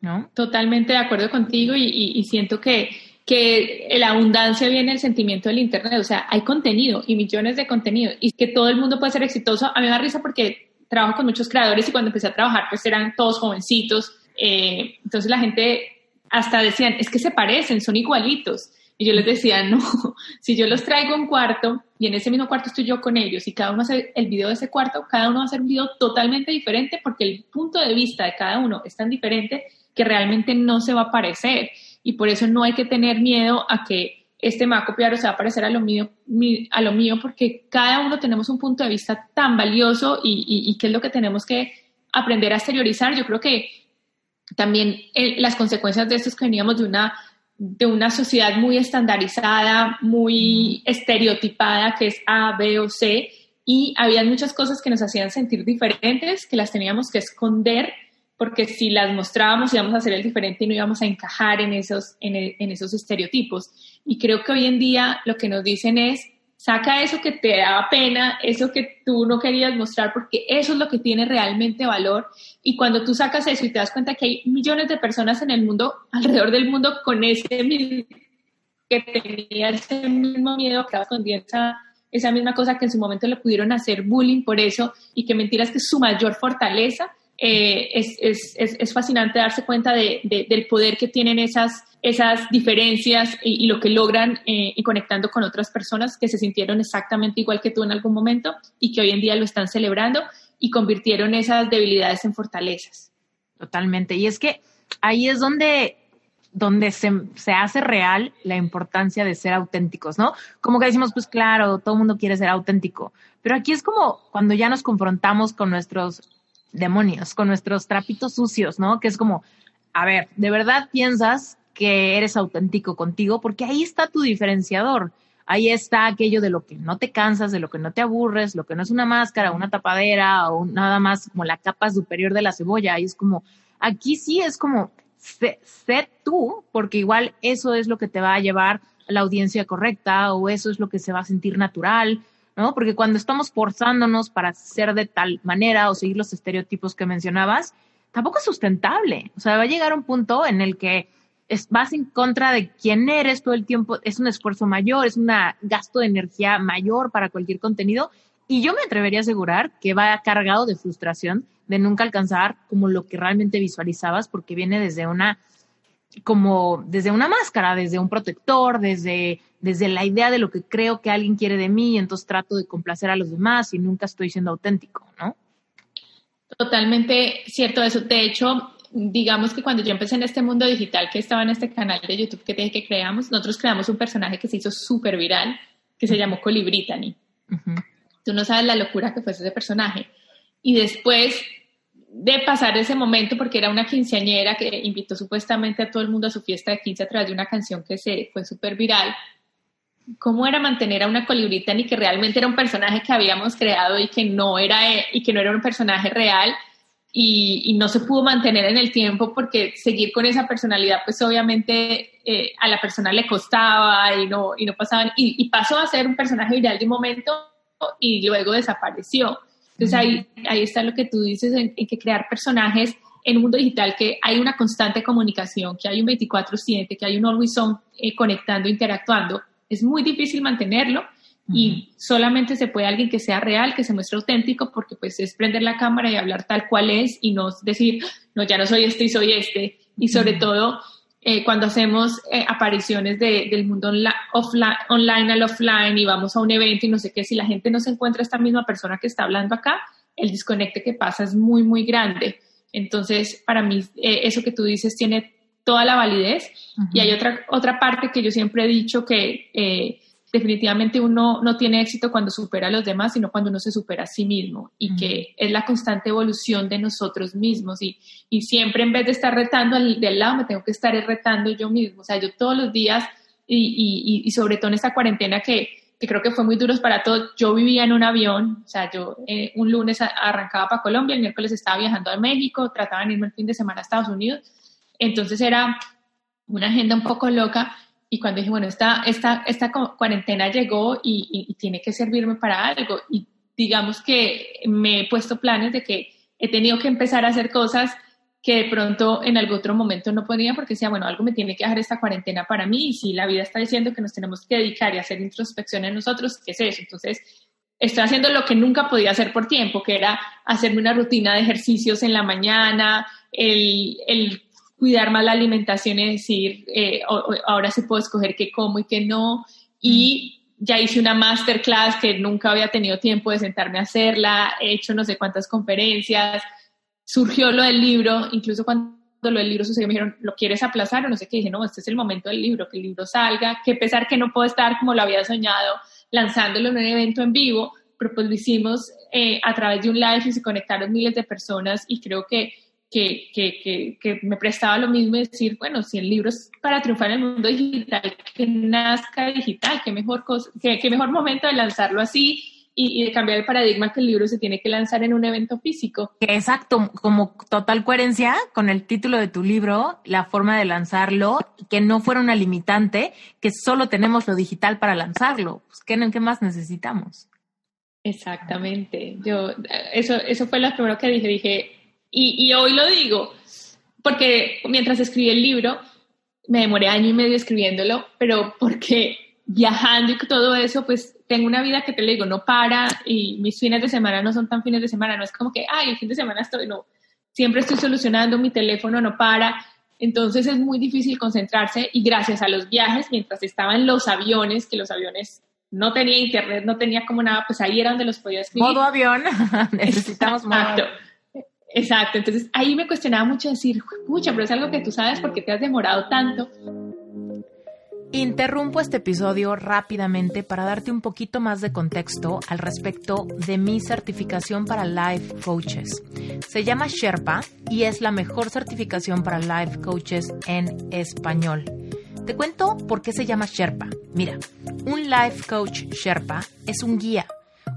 ¿no? Totalmente de acuerdo contigo y, y, siento que que la abundancia viene el sentimiento del Internet, o sea, hay contenido y millones de contenido y que todo el mundo puede ser exitoso. A mí me da risa porque trabajo con muchos creadores y cuando empecé a trabajar pues eran todos jovencitos, eh, entonces la gente hasta decían, es que se parecen, son igualitos. Y yo les decía, no, si yo los traigo un cuarto y en ese mismo cuarto estoy yo con ellos y cada uno hace el video de ese cuarto, cada uno va a hacer un video totalmente diferente porque el punto de vista de cada uno es tan diferente que realmente no se va a parecer. Y por eso no hay que tener miedo a que este me va a se va a parecer a lo mío, a lo mío porque cada uno tenemos un punto de vista tan valioso y, y, qué es lo que tenemos que aprender a exteriorizar. Yo creo que también eh, las consecuencias de esto es que veníamos de una, de una sociedad muy estandarizada, muy estereotipada, que es A, B o C, y había muchas cosas que nos hacían sentir diferentes, que las teníamos que esconder porque si las mostrábamos íbamos a hacer el diferente y no íbamos a encajar en esos, en, esos estereotipos. Y creo que hoy en día lo que nos dicen es, saca eso que te da pena, eso que tú no querías mostrar, porque eso es lo que tiene realmente valor. Y cuando tú sacas eso y te das cuenta que hay millones de personas en el mundo, alrededor del mundo, con ese mismo, que tenía ese mismo miedo, que escondiendo esa, esa misma cosa que en su momento le pudieron hacer bullying por eso, y que mentiras que su mayor fortaleza, eh, es, es, es, fascinante darse cuenta de, del poder que tienen esas, esas diferencias y, lo que logran eh, conectando con otras personas que se sintieron exactamente igual que tú en algún momento y que hoy en día lo están celebrando y convirtieron esas debilidades en fortalezas. Totalmente. Y es que ahí es donde donde se, se, hace real la importancia de ser auténticos, ¿no? Como que decimos, pues claro, todo el mundo quiere ser auténtico, pero aquí es como cuando ya nos confrontamos con nuestros demonios, con nuestros trapitos sucios, ¿no? Que es como, a ver, ¿de verdad piensas que eres auténtico contigo? Porque ahí está tu diferenciador. Ahí está aquello de lo que no te cansas, de lo que no te aburres, lo que no es una máscara, una tapadera o nada más como la capa superior de la cebolla. Ahí es como, aquí sí es como, sé, tú, porque igual eso es lo que te va a llevar a la audiencia correcta o eso es lo que se va a sentir natural ¿no? Porque cuando estamos forzándonos para ser de tal manera o seguir los estereotipos que mencionabas, tampoco es sustentable. O sea, va a llegar un punto en el que es, vas en contra de quién eres todo el tiempo, es un esfuerzo mayor, es un gasto de energía mayor para cualquier contenido. Y yo me atrevería a asegurar que va cargado de frustración de nunca alcanzar como lo que realmente visualizabas, porque viene desde una como desde una máscara, desde un protector, desde, desde la idea de lo que creo que alguien quiere de mí y entonces trato de complacer a los demás y nunca estoy siendo auténtico, ¿no? Totalmente cierto eso. De hecho, digamos que cuando yo empecé en este mundo digital que estaba en este canal de YouTube que te dije que creamos, nosotros creamos un personaje que se hizo súper viral, que se llamó Colibritani. Tú no sabes la locura que fue ese personaje. Y después de pasar ese momento porque era una quinceañera que invitó supuestamente a todo el mundo a su fiesta de quince a través de una canción que se fue súper viral. ¿Cómo era mantener a una colibrita ni que realmente era un personaje que habíamos creado y que no era, y que no era un personaje real y, no se pudo mantener en el tiempo porque seguir con esa personalidad pues obviamente eh, a la persona le costaba y no, y no pasaban y, y pasó a ser un personaje viral de un momento y luego desapareció. Entonces ahí, ahí está lo que tú dices en, que crear personajes en un mundo digital que hay una constante comunicación, que hay un 24/7, que hay un always on eh, conectando, interactuando, es muy difícil mantenerlo y solamente se puede alguien que sea real, que se muestre auténtico, porque pues es prender la cámara y hablar tal cual es y no decir, no, ya no soy este y soy este. Y sobre todo eh, cuando hacemos eh, apariciones del mundo offline, online al offline y vamos a un evento y no sé qué, si la gente no se encuentra esta misma persona que está hablando acá, el desconecte que pasa es muy, muy grande. Entonces, para mí, eh, eso que tú dices tiene toda la validez. Y hay otra, otra parte que yo siempre he dicho que definitivamente uno no tiene éxito cuando supera a los demás, sino cuando uno se supera a sí mismo y que es la constante evolución de nosotros mismos. Y, y siempre en vez de estar retando al de al lado, me tengo que estar retando yo mismo. O sea, yo todos los días y, y, y sobre todo en esta cuarentena que, que, creo que fue muy duro para todos, yo vivía en un avión, o sea, yo eh, un lunes arrancaba para Colombia, el miércoles estaba viajando a México, trataban de irme el fin de semana a Estados Unidos, entonces era una agenda un poco loca y cuando dije, bueno, esta, esta, esta cuarentena llegó y, tiene que servirme para algo. Y digamos que me he puesto planes de que he tenido que empezar a hacer cosas que de pronto en algún otro momento no podía porque decía, bueno, algo me tiene que dejar esta cuarentena para mí y si la vida está diciendo que nos tenemos que dedicar y hacer introspección en nosotros, ¿qué es eso? Entonces, estoy haciendo lo que nunca podía hacer por tiempo, que era hacerme una rutina de ejercicios en la mañana, el, el cuidar más la alimentación y decir, eh, ahora sí puedo escoger qué como y qué no. Y ya hice una masterclass que nunca había tenido tiempo de sentarme a hacerla, he hecho no sé cuántas conferencias, surgió lo del libro, incluso cuando lo del libro sucedió me dijeron, ¿lo quieres aplazar? O no sé qué, dije, no, este es el momento del libro, que el libro salga, que pesar que no puedo estar como lo había soñado, lanzándolo en un evento en vivo, pero pues lo hicimos eh, a través de un live y se conectaron miles de personas y creo que que, que, que, me prestaba lo mismo decir, bueno, si el libro es para triunfar en el mundo digital, que nazca digital, qué mejor, cosa, qué, mejor momento de lanzarlo así y, de cambiar el paradigma que el libro se tiene que lanzar en un evento físico. Exacto, como total coherencia con el título de tu libro, la forma de lanzarlo, que no fuera una limitante, que solo tenemos lo digital para lanzarlo. Pues, ¿qué, ¿Qué más necesitamos? Exactamente. Yo, eso, eso fue lo primero que dije. Dije, y, hoy lo digo, porque mientras escribí el libro, me demoré año y medio escribiéndolo, pero porque viajando y todo eso, pues tengo una vida que te le digo, no para y mis fines de semana no son tan fines de semana, no es como que, ay, el fin de semana estoy, no, siempre estoy solucionando, mi teléfono no para, entonces es muy difícil concentrarse y gracias a los viajes, mientras estaban los aviones, que los aviones no tenía internet, no tenía como nada, pues ahí era donde los podía escribir. Modo avión, necesitamos modo Exacto, entonces ahí me cuestionaba mucho decir, pucha, pero es algo que tú sabes porque te has demorado tanto. Interrumpo este episodio rápidamente para darte un poquito más de contexto al respecto de mi certificación para Life Coaches. Se llama Sherpa y es la mejor certificación para Life Coaches en español. Te cuento por qué se llama Sherpa. Mira, un Life Coach Sherpa es un guía,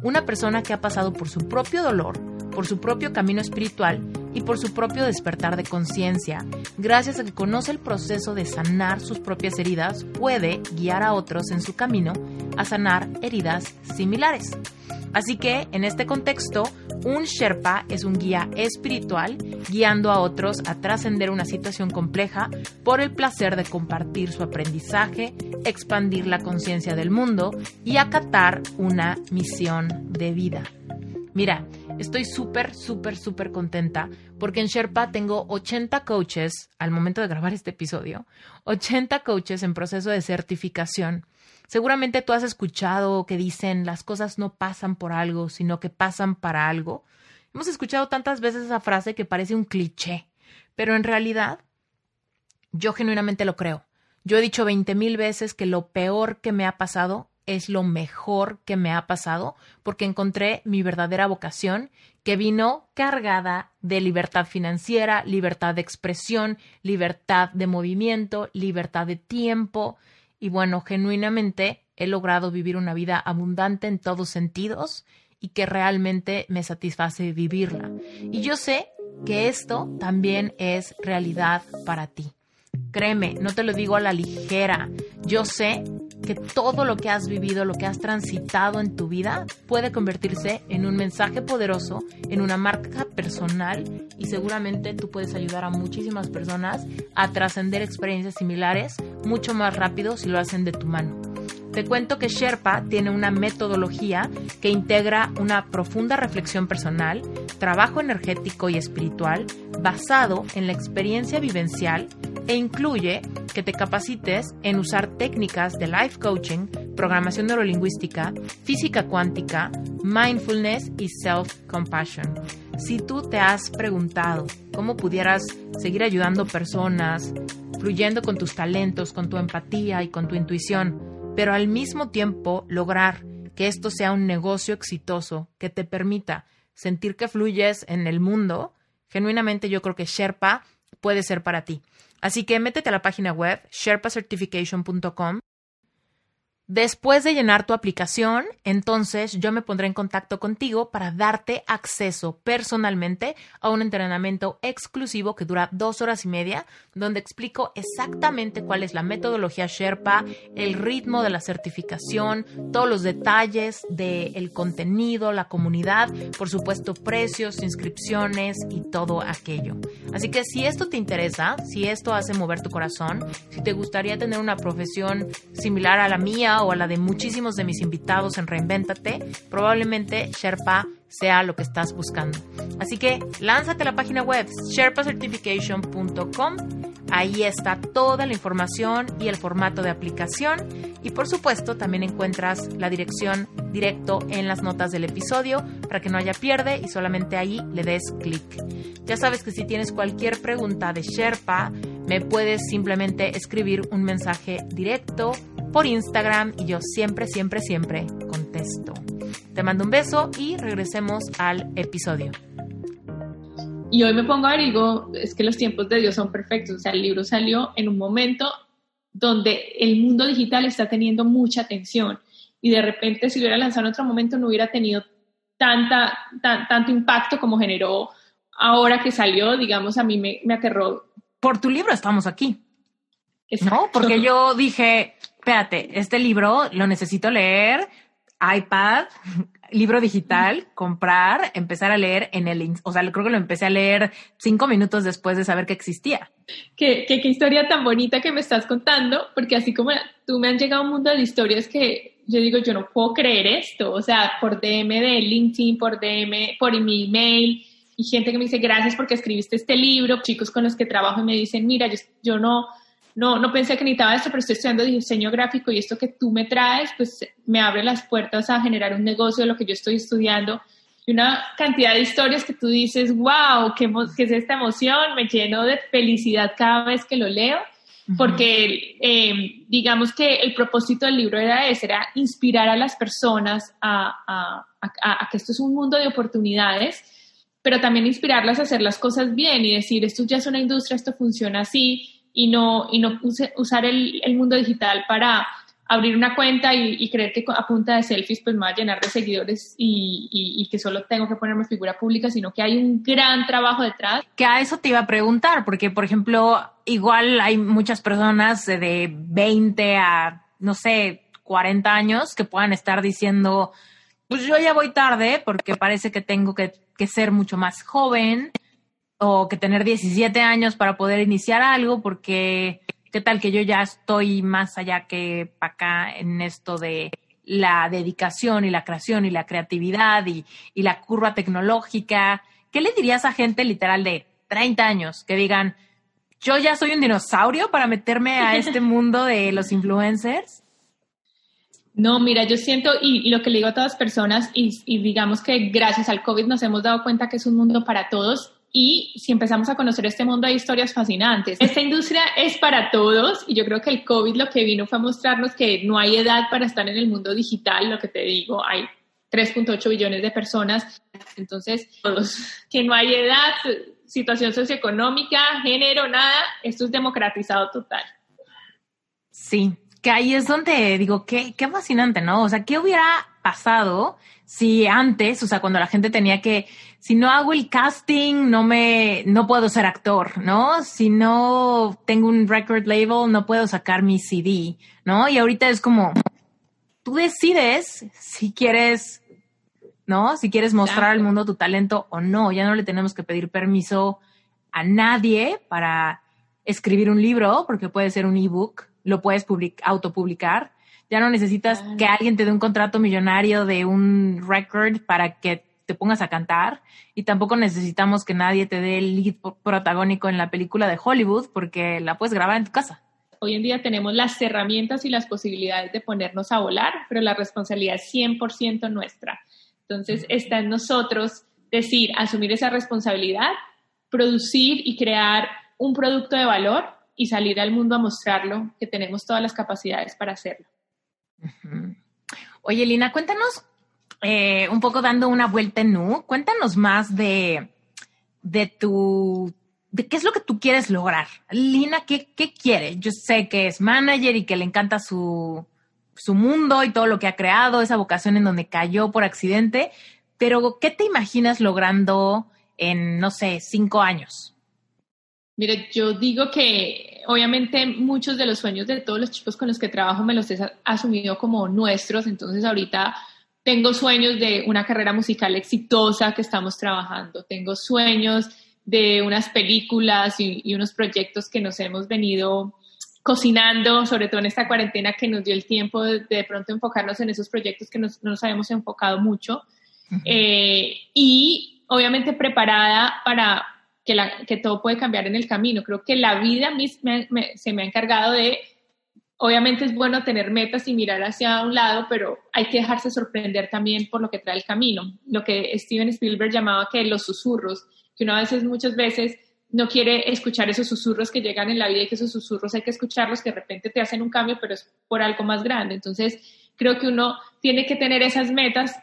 una persona que ha pasado por su propio dolor, por su propio camino espiritual y por su propio despertar de conciencia. Gracias a que conoce el proceso de sanar sus propias heridas, puede guiar a otros en su camino a sanar heridas similares. Así que, en este contexto, un Sherpa es un guía espiritual guiando a otros a trascender una situación compleja por el placer de compartir su aprendizaje, expandir la conciencia del mundo y acatar una misión de vida. Mira, estoy súper, súper, súper contenta porque en Sherpa tengo 80 coaches al momento de grabar este episodio, 80 coaches en proceso de certificación. Seguramente tú has escuchado que dicen las cosas no pasan por algo, sino que pasan para algo. Hemos escuchado tantas veces esa frase que parece un cliché, pero en realidad yo genuinamente lo creo. Yo he dicho 20 mil veces que lo peor que me ha pasado es lo mejor que me ha pasado porque encontré mi verdadera vocación que vino cargada de libertad financiera, libertad de expresión, libertad de movimiento, libertad de tiempo y bueno, genuinamente he logrado vivir una vida abundante en todos sentidos y que realmente me satisface vivirla. Y yo sé que esto también es realidad para ti. Créeme, no te lo digo a la ligera. Yo sé que todo lo que has vivido, lo que has transitado en tu vida, puede convertirse en un mensaje poderoso, en una marca personal y seguramente tú puedes ayudar a muchísimas personas a trascender experiencias similares mucho más rápido si lo hacen de tu mano. Te cuento que Sherpa tiene una metodología que integra una profunda reflexión personal, trabajo energético y espiritual basado en la experiencia vivencial e incluye que te capacites en usar técnicas de life coaching, programación neurolingüística, física cuántica, mindfulness y self-compassion. Si tú te has preguntado cómo pudieras seguir ayudando personas, fluyendo con tus talentos, con tu empatía y con tu intuición, pero al mismo tiempo lograr que esto sea un negocio exitoso que te permita sentir que fluyes en el mundo, genuinamente yo creo que Sherpa puede ser para ti. Así que métete a la página web sherpacertification.com Después de llenar tu aplicación, entonces yo me pondré en contacto contigo para darte acceso personalmente a un entrenamiento exclusivo que dura dos horas y media, donde explico exactamente cuál es la metodología Sherpa, el ritmo de la certificación, todos los detalles del contenido, la comunidad, por supuesto precios, inscripciones y todo aquello. Así que si esto te interesa, si esto hace mover tu corazón, si te gustaría tener una profesión similar a la mía, o a la de muchísimos de mis invitados en Reinvéntate, probablemente Sherpa sea lo que estás buscando. Así que lánzate a la página web sherpacertification.com. Ahí está toda la información y el formato de aplicación. Y por supuesto, también encuentras la dirección directo en las notas del episodio para que no haya pierde y solamente ahí le des clic. Ya sabes que si tienes cualquier pregunta de Sherpa, me puedes simplemente escribir un mensaje directo por Instagram y yo siempre, siempre, siempre contesto. Te mando un beso y regresemos al episodio. Y hoy me pongo a ver y digo, es que los tiempos de Dios son perfectos. O sea, el libro salió en un momento donde el mundo digital está teniendo mucha atención y de repente si lo hubiera lanzado en otro momento no hubiera tenido tanta, tanto impacto como generó ahora que salió, digamos, a mí me, me aterró. Por tu libro estamos aquí. ¿No? Porque yo dije, espérate, este libro lo necesito leer, iPad, libro digital, comprar, empezar a leer en el, o sea, creo que lo empecé a leer cinco minutos después de saber que existía. Qué, qué, qué historia tan bonita que me estás contando, porque así como tú me han llegado un mundo de historias que yo digo, yo no puedo creer esto, o sea, por DM de LinkedIn, por DM, por mi email, y gente que me dice, gracias porque escribiste este libro, chicos con los que trabajo y me dicen, mira, yo, yo no, no, no pensé que necesitaba esto, pero estoy estudiando diseño gráfico y esto que tú me traes, pues me abre las puertas a generar un negocio de lo que yo estoy estudiando. Y una cantidad de historias que tú dices, wow, ¿qué, qué es esta emoción? Me lleno de felicidad cada vez que lo leo, porque eh, digamos que el propósito del libro era ese, era inspirar a las personas a, a que esto es un mundo de oportunidades pero también inspirarlas a hacer las cosas bien y decir, esto ya es una industria, esto funciona así, y no, y no usar el, el, mundo digital para abrir una cuenta y, creer que a punta de selfies pues me va a llenar de seguidores y, y, que solo tengo que ponerme figura pública, sino que hay un gran trabajo detrás. Que a eso te iba a preguntar, porque por ejemplo, igual hay muchas personas de 20 a, no sé, 40 años que puedan estar diciendo, pues yo ya voy tarde porque parece que tengo que, que ser mucho más joven o que tener 17 años para poder iniciar algo, porque qué tal que yo ya estoy más allá que para acá en esto de la dedicación y la creación y la creatividad y, y la curva tecnológica. ¿Qué le dirías a gente literal de 30 años que digan, yo ya soy un dinosaurio para meterme a este mundo de los influencers? No, mira, yo siento, y, lo que le digo a todas las personas, y, y, digamos que gracias al COVID nos hemos dado cuenta que es un mundo para todos, y si empezamos a conocer este mundo hay historias fascinantes. Esta industria es para todos y yo creo que el COVID lo que vino fue a mostrarnos que no hay edad para estar en el mundo digital, lo que te digo, hay 3.8 billones de personas, entonces todos, que no hay edad, situación socioeconómica, género, nada, esto es democratizado total. Sí, que ahí es donde digo, qué, qué fascinante, ¿no? O sea, ¿qué hubiera pasado si antes, o sea, cuando la gente tenía que, si no hago el casting, no me, no puedo ser actor, ¿no? Si no tengo un record label, no puedo sacar mi CD, ¿no? Y ahorita es como, tú decides si quieres, ¿no? Si quieres mostrar al mundo tu talento o no. Ya no le tenemos que pedir permiso a nadie para escribir un libro, porque puede ser un ebook, lo puedes autopublicar ya no necesitas que alguien te dé un contrato millonario de un record para que te pongas a cantar y tampoco necesitamos que nadie te dé el lead protagónico en la película de Hollywood porque la puedes grabar en tu casa. Hoy en día tenemos las herramientas y las posibilidades de ponernos a volar, pero la responsabilidad es 100% nuestra. Entonces está en nosotros decir, asumir esa responsabilidad, producir y crear un producto de valor y salir al mundo a mostrarlo, que tenemos todas las capacidades para hacerlo. Oye, Lina, cuéntanos eh, un poco dando una vuelta en U, cuéntanos más de, de tu de qué es lo que tú quieres lograr. Lina, ¿qué, ¿qué, quiere? Yo sé que es manager y que le encanta su, su mundo y todo lo que ha creado, esa vocación en donde cayó por accidente, pero ¿qué te imaginas logrando en, no sé, cinco años? Mire, yo digo que obviamente muchos de los sueños de todos los chicos con los que trabajo me los he asumido como nuestros, entonces ahorita tengo sueños de una carrera musical exitosa que estamos trabajando, tengo sueños de unas películas y, unos proyectos que nos hemos venido cocinando, sobre todo en esta cuarentena que nos dio el tiempo de, de pronto enfocarnos en esos proyectos que nos, no nos habíamos enfocado mucho. Eh, y obviamente preparada para que, que, todo puede cambiar en el camino. Creo que la vida se me ha encargado de, obviamente es bueno tener metas y mirar hacia un lado, pero hay que dejarse sorprender también por lo que trae el camino. Lo que Steven Spielberg llamaba que los susurros, que uno a veces, muchas veces, no quiere escuchar esos susurros que llegan en la vida y que esos susurros hay que escucharlos, que de repente te hacen un cambio, pero es por algo más grande. Entonces, creo que uno tiene que tener esas metas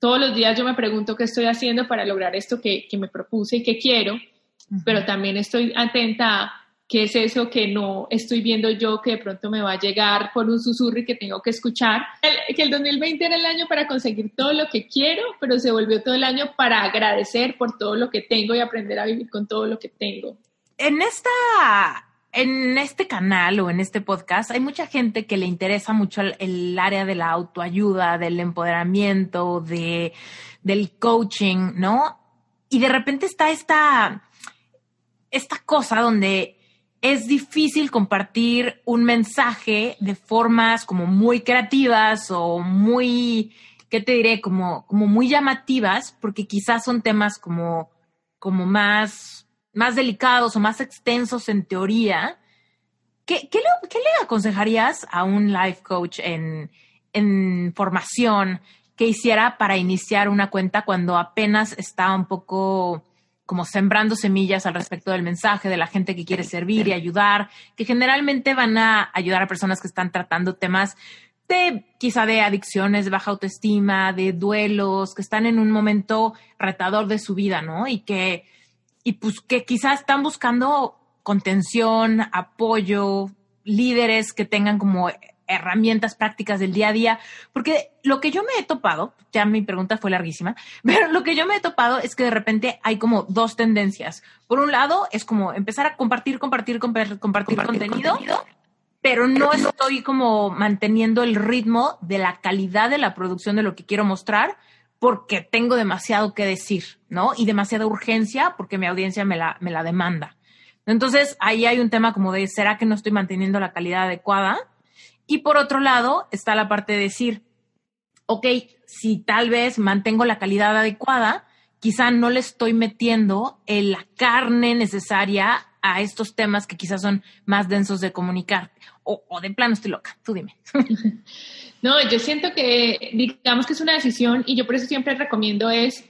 todos los días yo me pregunto qué estoy haciendo para lograr esto que, me propuse y que quiero, pero también estoy atenta a qué es eso que no estoy viendo yo que de pronto me va a llegar por un susurro y que tengo que escuchar. que el 2020 era el año para conseguir todo lo que quiero, pero se volvió todo el año para agradecer por todo lo que tengo y aprender a vivir con todo lo que tengo. En esta en este canal o en este podcast hay mucha gente que le interesa mucho el, área de la autoayuda, del empoderamiento, de, del coaching, ¿no? Y de repente está esta, esta cosa donde es difícil compartir un mensaje de formas como muy creativas o muy, ¿qué te diré? Como, como muy llamativas, porque quizás son temas como, como más más delicados o más extensos en teoría, ¿qué, qué, le, aconsejarías a un life coach en, en formación que hiciera para iniciar una cuenta cuando apenas está un poco como sembrando semillas al respecto del mensaje de la gente que quiere servir y ayudar, que generalmente van a ayudar a personas que están tratando temas de quizá de adicciones, de baja autoestima, de duelos, que están en un momento retador de su vida, ¿no? Y que y pues que quizás están buscando contención, apoyo, líderes que tengan como herramientas prácticas del día a día, porque lo que yo me he topado, ya mi pregunta fue larguísima, pero lo que yo me he topado es que de repente hay como dos tendencias. Por un lado, es como empezar a compartir, compartir, compartir, compartir, contenido, pero no estoy como manteniendo el ritmo de la calidad de la producción de lo que quiero mostrar porque tengo demasiado que decir, ¿no? Y demasiada urgencia porque mi audiencia me la, me la demanda. Entonces, ahí hay un tema como de, ¿será que no estoy manteniendo la calidad adecuada? Y por otro lado, está la parte de decir, ok, si tal vez mantengo la calidad adecuada, quizá no le estoy metiendo la carne necesaria a estos temas que quizás son más densos de comunicar. O, o de plano estoy loca, tú dime. No, yo siento que, digamos que es una decisión y yo por eso siempre recomiendo es,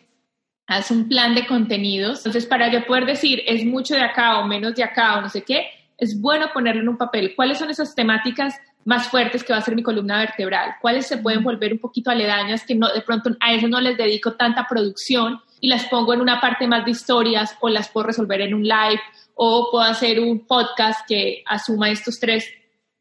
haz un plan de contenidos. Entonces, para yo poder decir, es mucho de acá o menos de acá o no sé qué, es bueno ponerlo en un papel. ¿Cuáles son esas temáticas más fuertes que va a ser mi columna vertebral? ¿Cuáles se pueden volver un poquito aledañas que no, de pronto a eso no les dedico tanta producción y las pongo en una parte más de historias o las puedo resolver en un live o puedo hacer un podcast que asuma estos tres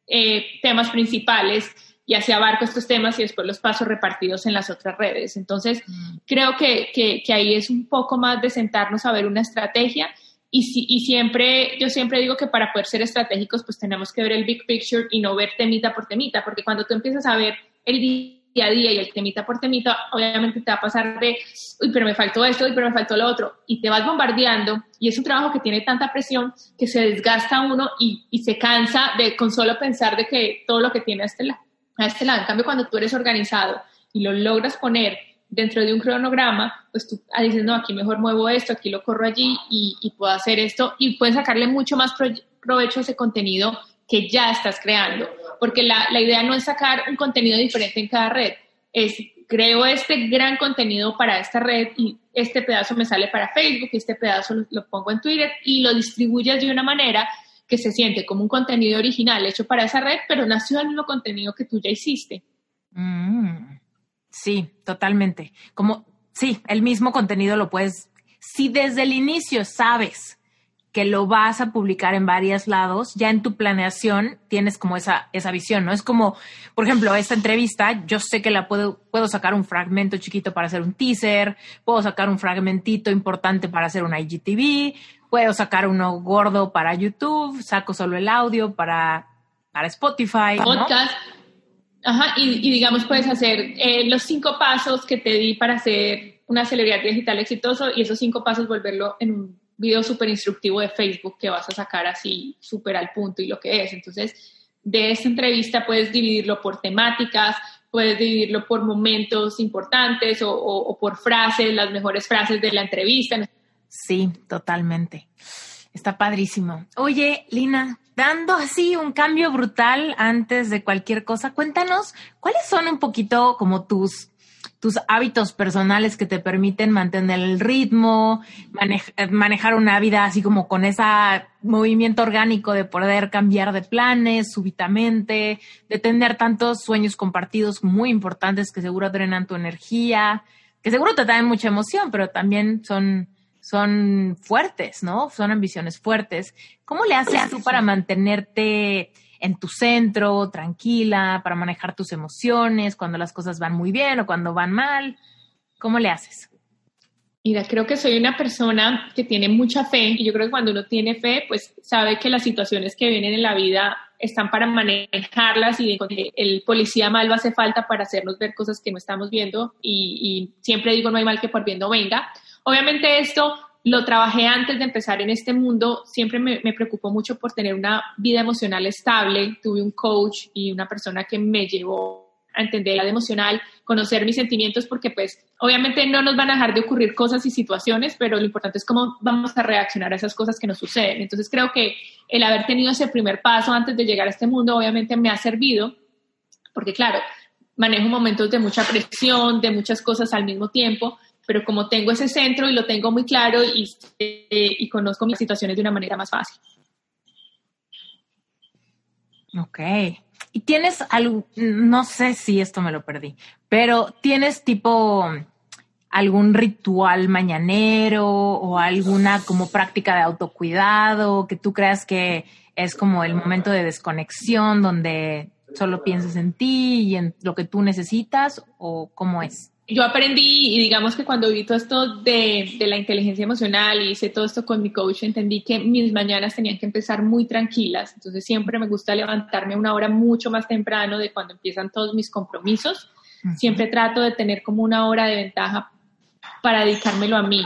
eh, temas principales y así abarco estos temas y después los paso repartidos en las otras redes. Entonces, creo que, que, ahí es un poco más de sentarnos a ver una estrategia y, si, y siempre, yo siempre digo que para poder ser estratégicos, pues tenemos que ver el big picture y no ver temita por temita, porque cuando tú empiezas a ver el día a día y el temita por temita, obviamente te va a pasar de, uy, pero me faltó esto, uy, pero me faltó lo otro, y te vas bombardeando, y es un trabajo que tiene tanta presión que se desgasta uno y, y se cansa de con solo pensar de que todo lo que tiene hasta la a este lado. En cambio, cuando tú eres organizado y lo logras poner dentro de un cronograma, pues tú ah, dices, no, aquí mejor muevo esto, aquí lo corro allí y, puedo hacer esto y puedes sacarle mucho más provecho a ese contenido que ya estás creando. Porque la, la idea no es sacar un contenido diferente en cada red, es creo este gran contenido para esta red y este pedazo me sale para Facebook, este pedazo lo, pongo en Twitter y lo distribuyes de una manera que se siente como un contenido original hecho para esa red, pero nació el mismo contenido que tú ya hiciste. Mm, sí, totalmente. Como, sí, el mismo contenido lo puedes, si desde el inicio sabes que lo vas a publicar en varios lados, ya en tu planeación tienes como esa, esa visión, ¿no? Es como, por ejemplo, esta entrevista, yo sé que la puedo, puedo sacar un fragmento chiquito para hacer un teaser, puedo sacar un fragmentito importante para hacer un IGTV, puedo sacar uno gordo para YouTube, saco solo el audio para, para Spotify. Podcast. Ajá, y, digamos, puedes hacer eh, los cinco pasos que te di para hacer una celebridad digital exitoso y esos cinco pasos volverlo en un video súper instructivo de Facebook que vas a sacar así súper al punto y lo que es. Entonces, de esta entrevista puedes dividirlo por temáticas, puedes dividirlo por momentos importantes o, o por frases, las mejores frases de la entrevista. Sí, totalmente. Está padrísimo. Oye, Lina, dando así un cambio brutal antes de cualquier cosa, cuéntanos cuáles son un poquito como tus tus hábitos personales que te permiten mantener el ritmo, manejar una vida así como con ese movimiento orgánico de poder cambiar de planes súbitamente, de tener tantos sueños compartidos muy importantes que seguro drenan tu energía, que seguro te dan mucha emoción, pero también son, son fuertes, ¿no? Son ambiciones fuertes. ¿Cómo le haces tú para mantenerte en tu centro, tranquila, para manejar tus emociones, cuando las cosas van muy bien o cuando van mal? ¿Cómo le haces? Mira, creo que soy una persona que tiene mucha fe y yo creo que cuando uno tiene fe, pues sabe que las situaciones que vienen en la vida están para manejarlas y el policía malo hace falta para hacernos ver cosas que no estamos viendo y, y siempre digo no hay mal que por bien no venga. Obviamente esto lo trabajé antes de empezar en este mundo, siempre me, preocupó mucho por tener una vida emocional estable, tuve un coach y una persona que me llevó a entender la emocional, conocer mis sentimientos, porque pues obviamente no nos van a dejar de ocurrir cosas y situaciones, pero lo importante es cómo vamos a reaccionar a esas cosas que nos suceden. Entonces creo que el haber tenido ese primer paso antes de llegar a este mundo obviamente me ha servido, porque claro, manejo momentos de mucha presión, de muchas cosas al mismo tiempo, pero como tengo ese centro y lo tengo muy claro y, y conozco mis situaciones de una manera más fácil. Ok. ¿Y tienes algo, no sé si esto me lo perdí, pero tienes tipo algún ritual mañanero o alguna como práctica de autocuidado que tú creas que es como el momento de desconexión donde solo piensas en ti y en lo que tú necesitas o cómo es? Yo aprendí y digamos que cuando vi todo esto de, de, la inteligencia emocional y hice todo esto con mi coach, entendí que mis mañanas tenían que empezar muy tranquilas. Entonces siempre me gusta levantarme una hora mucho más temprano de cuando empiezan todos mis compromisos. Siempre trato de tener como una hora de ventaja para dedicármelo a mí.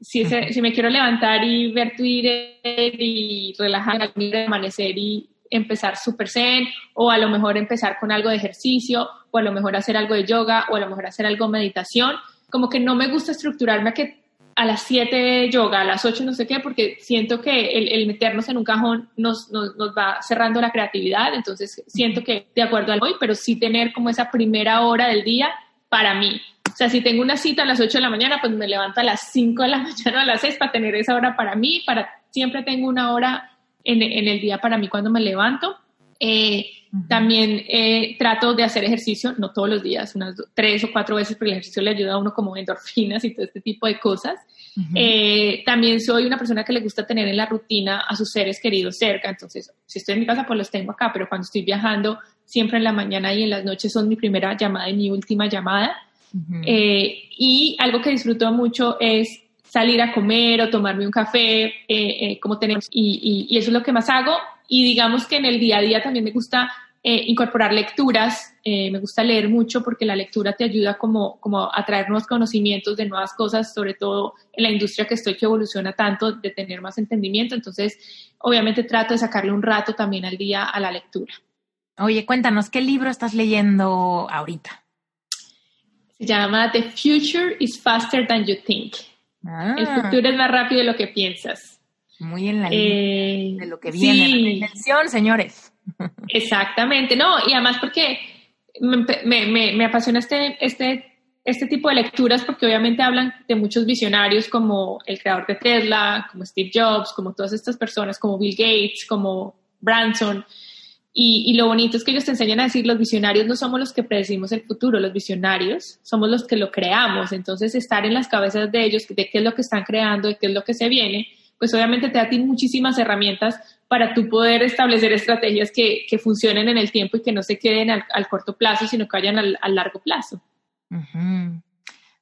Si, si me quiero levantar y ver Twitter y relajar al amanecer y empezar super zen o a lo mejor empezar con algo de ejercicio o a lo mejor hacer algo de yoga o a lo mejor hacer algo de meditación. Como que no me gusta estructurarme a que a las 7 yoga, a las 8 no sé qué, porque siento que el, meternos en un cajón nos, nos, nos, va cerrando la creatividad, entonces siento que de acuerdo al hoy, pero sí tener como esa primera hora del día para mí. O sea, si tengo una cita a las 8 de la mañana, pues me levanto a las 5 de la mañana o a las 6 para tener esa hora para mí, para siempre tengo una hora en, en el día para mí cuando me levanto. Eh, también eh, trato de hacer ejercicio, no todos los días, unas tres o cuatro veces, porque el ejercicio le ayuda a uno como endorfinas y todo este tipo de cosas. Eh, también soy una persona que le gusta tener en la rutina a sus seres queridos cerca, entonces si estoy en mi casa pues los tengo acá, pero cuando estoy viajando siempre en la mañana y en las noches son mi primera llamada y mi última llamada. y algo que disfruto mucho es salir a comer o tomarme un café, como tenemos, y, y, eso es lo que más hago. Y digamos que en el día a día también me gusta eh, incorporar lecturas, eh, me gusta leer mucho porque la lectura te ayuda como, como a traer nuevos conocimientos de nuevas cosas, sobre todo en la industria que estoy que evoluciona tanto, de tener más entendimiento. Entonces, obviamente trato de sacarle un rato también al día a la lectura. Oye, cuéntanos, ¿qué libro estás leyendo ahorita? Se llama The Future is Faster Than You Think. Ah. El futuro es más rápido de lo que piensas. Muy en la línea de lo que viene, sí. la intención, señores. Exactamente, no, y además porque me, me, me, apasiona este, este, este tipo de lecturas porque obviamente hablan de muchos visionarios como el creador de Tesla, como Steve Jobs, como todas estas personas, como Bill Gates, como Branson, Y, lo bonito es que ellos te enseñan a decir, los visionarios no somos los que predecimos el futuro, los visionarios somos los que lo creamos. Entonces, estar en las cabezas de ellos, de qué es lo que están creando, de qué es lo que se viene, pues obviamente te da ti muchísimas herramientas para tú poder establecer estrategias que, funcionen en el tiempo y que no se queden al, corto plazo, sino que vayan al, largo plazo.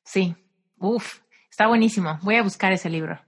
Sí, uf, está buenísimo. Voy a buscar ese libro.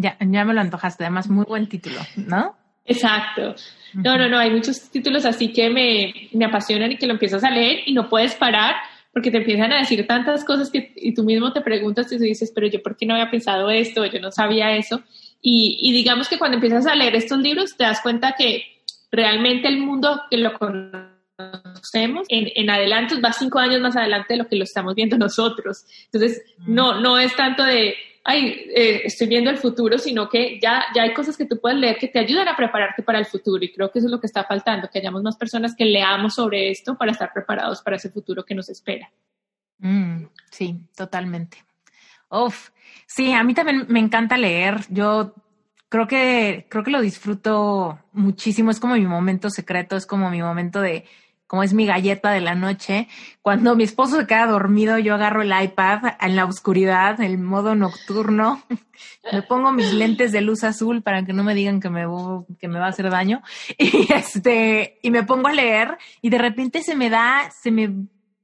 ya, ya me lo antojaste, además muy buen título, ¿no? Exacto. No, no, no, hay muchos títulos así que me, me, apasionan y que lo empiezas a leer y no puedes parar porque te empiezan a decir tantas cosas que y tú mismo te preguntas y tú dices, pero yo por qué no había pensado esto, yo no sabía eso. Y, y digamos que cuando empiezas a leer estos libros te das cuenta que realmente el mundo que lo conocemos en, en adelante va cinco años más adelante de lo que lo estamos viendo nosotros. Entonces, no, no es tanto de ay, eh, estoy viendo el futuro, sino que ya, ya hay cosas que tú puedes leer que te ayudan a prepararte para el futuro y creo que eso es lo que está faltando, que hayamos más personas que leamos sobre esto para estar preparados para ese futuro que nos espera. Mm, sí, totalmente. Uf, sí, a mí también me encanta leer. Yo creo que, creo que lo disfruto muchísimo. Es como mi momento secreto, es como mi momento de como es mi galleta de la noche. Cuando mi esposo se queda dormido, yo agarro el iPad en la oscuridad, el modo nocturno, me pongo mis lentes de luz azul para que no me digan que me, que me va a hacer daño, y este, y me pongo a leer, y de repente se me da, se me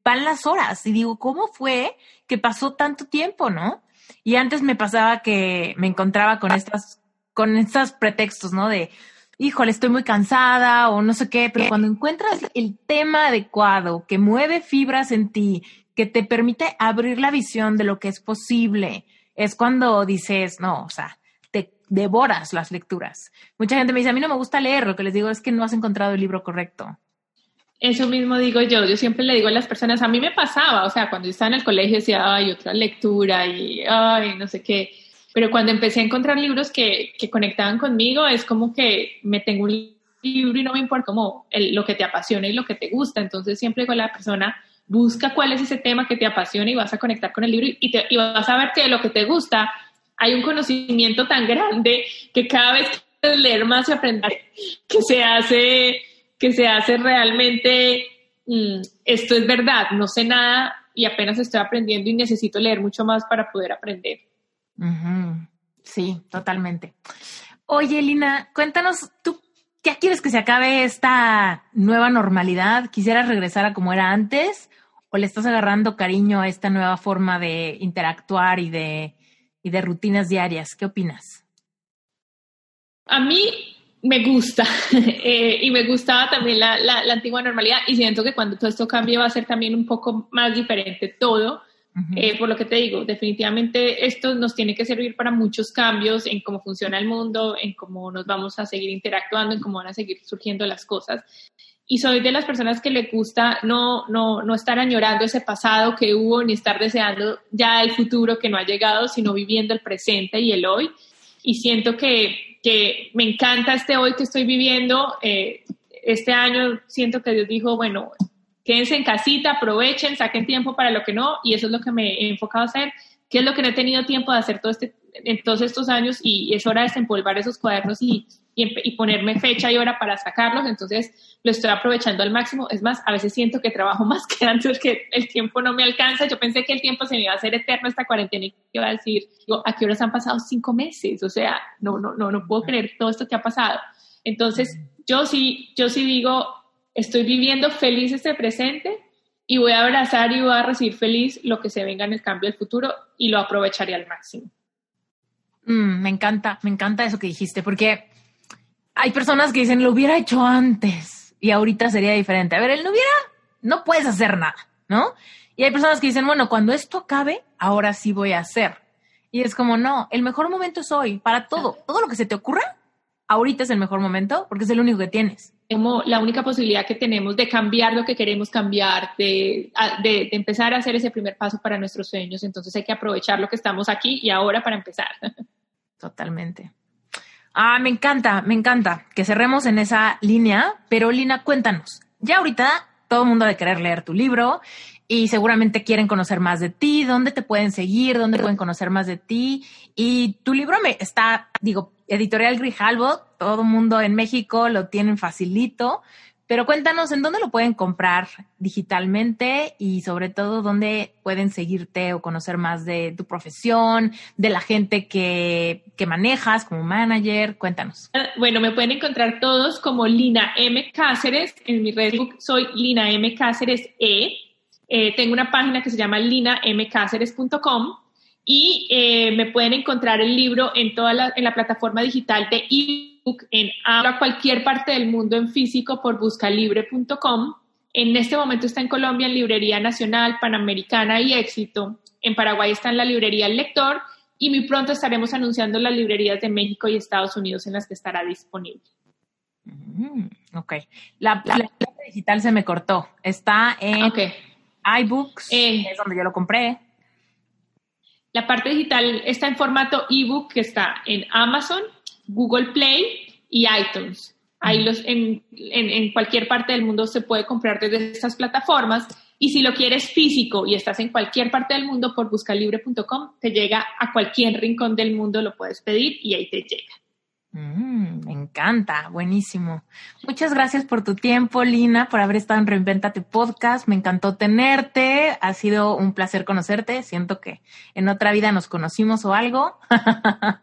van las horas, y digo, ¿cómo fue que pasó tanto tiempo, no? Y antes me pasaba que me encontraba con estas, con estos pretextos, ¿no? De, híjole, estoy muy cansada o no sé qué, pero cuando encuentras el tema adecuado que mueve fibras en ti, que te permite abrir la visión de lo que es posible, es cuando dices, no, o sea, te devoras las lecturas. Mucha gente me dice, a mí no me gusta leer, lo que les digo es que no has encontrado el libro correcto. Eso mismo digo yo, yo siempre le digo a las personas, a mí me pasaba, o sea, cuando yo estaba en el colegio decía, ay, otra lectura y, ay, no sé qué pero cuando empecé a encontrar libros que, que conectaban conmigo, es como que me tengo un libro y no me importa como lo que te apasiona y lo que te gusta. Entonces siempre digo a la persona, busca cuál es ese tema que te apasiona y vas a conectar con el libro y, te, y vas a ver que de lo que te gusta hay un conocimiento tan grande que cada vez que leer más y aprender que se hace, que se hace realmente, mm, esto es verdad, no sé nada y apenas estoy aprendiendo y necesito leer mucho más para poder aprender. Sí, totalmente. Oye, Lina, cuéntanos, ¿tú ya quieres que se acabe esta nueva normalidad? ¿Quisieras regresar a como era antes? ¿O le estás agarrando cariño a esta nueva forma de interactuar y de, y de rutinas diarias? ¿Qué opinas? A mí me gusta eh, y me gustaba también la, la, la, antigua normalidad y siento que cuando todo esto cambie va a ser también un poco más diferente todo eh, por lo que te digo, definitivamente esto nos tiene que servir para muchos cambios en cómo funciona el mundo, en cómo nos vamos a seguir interactuando, en cómo van a seguir surgiendo las cosas. Y soy de las personas que le gusta no, no, no estar añorando ese pasado que hubo, ni estar deseando ya el futuro que no ha llegado, sino viviendo el presente y el hoy. Y siento que, que me encanta este hoy que estoy viviendo. Eh, este año siento que Dios dijo, bueno, quédense en casita, aprovechen, saquen tiempo para lo que no, y eso es lo que me he enfocado a hacer, qué es lo que no he tenido tiempo de hacer todo este, en todos estos años, y es hora de desempolvar esos cuadernos y, y, ponerme fecha y hora para sacarlos, entonces lo estoy aprovechando al máximo, es más, a veces siento que trabajo más que antes, que el tiempo no me alcanza, yo pensé que el tiempo se me iba a hacer eterno esta cuarentena y iba a decir, ¿a qué horas han pasado cinco meses? O sea, no, no, no, no puedo creer todo esto que ha pasado. Entonces, yo sí, yo sí digo, estoy viviendo feliz este presente y voy a abrazar y voy a recibir feliz lo que se venga en el cambio del futuro y lo aprovecharé al máximo. Mm, me encanta, me encanta eso que dijiste, porque hay personas que dicen, lo hubiera hecho antes y ahorita sería diferente. A ver, él no hubiera, no puedes hacer nada, ¿no? Y hay personas que dicen, bueno, cuando esto acabe, ahora sí voy a hacer. Y es como, no, el mejor momento es hoy, para todo, todo lo que se te ocurra, ahorita es el mejor momento porque es el único que tienes como la única posibilidad que tenemos de cambiar lo que queremos cambiar, de, de, empezar a hacer ese primer paso para nuestros sueños. Entonces hay que aprovechar lo que estamos aquí y ahora para empezar. Totalmente. Ah, me encanta, me encanta que cerremos en esa línea, pero Lina, cuéntanos, ya ahorita todo el mundo de querer leer tu libro y seguramente quieren conocer más de ti, dónde te pueden seguir, dónde pueden conocer más de ti. Y tu libro me está, digo, editorial Grijalvo, todo mundo en México lo tienen facilito, pero cuéntanos en dónde lo pueden comprar digitalmente y sobre todo dónde pueden seguirte o conocer más de tu profesión, de la gente que, que manejas como manager. Cuéntanos. Bueno, me pueden encontrar todos como Lina M. Cáceres. En mi Facebook soy Lina M. Cáceres E. Eh, tengo una página que se llama linamcáceres.com y eh, me pueden encontrar el libro en toda la, en la plataforma digital de ebook en a cualquier parte del mundo en físico por buscalibre.com. En este momento está en Colombia en Librería Nacional, Panamericana y Éxito. En Paraguay está en la librería El Lector y muy pronto estaremos anunciando las librerías de México y Estados Unidos en las que estará disponible. Mm, ok. La, la, digital se me cortó. Está en iBooks, eh, es donde yo lo compré. La parte digital está en formato ebook que está en Amazon, Google Play y iTunes. Ahí los, en, en, cualquier parte del mundo se puede comprar desde estas plataformas. Y si lo quieres físico y estás en cualquier parte del mundo, por buscalibre.com, te llega a cualquier rincón del mundo, lo puedes pedir y ahí te llega. Mm, me encanta, buenísimo. Muchas gracias por tu tiempo, Lina, por haber estado en Reinventate Podcast. Me encantó tenerte. Ha sido un placer conocerte. Siento que en otra vida nos conocimos o algo.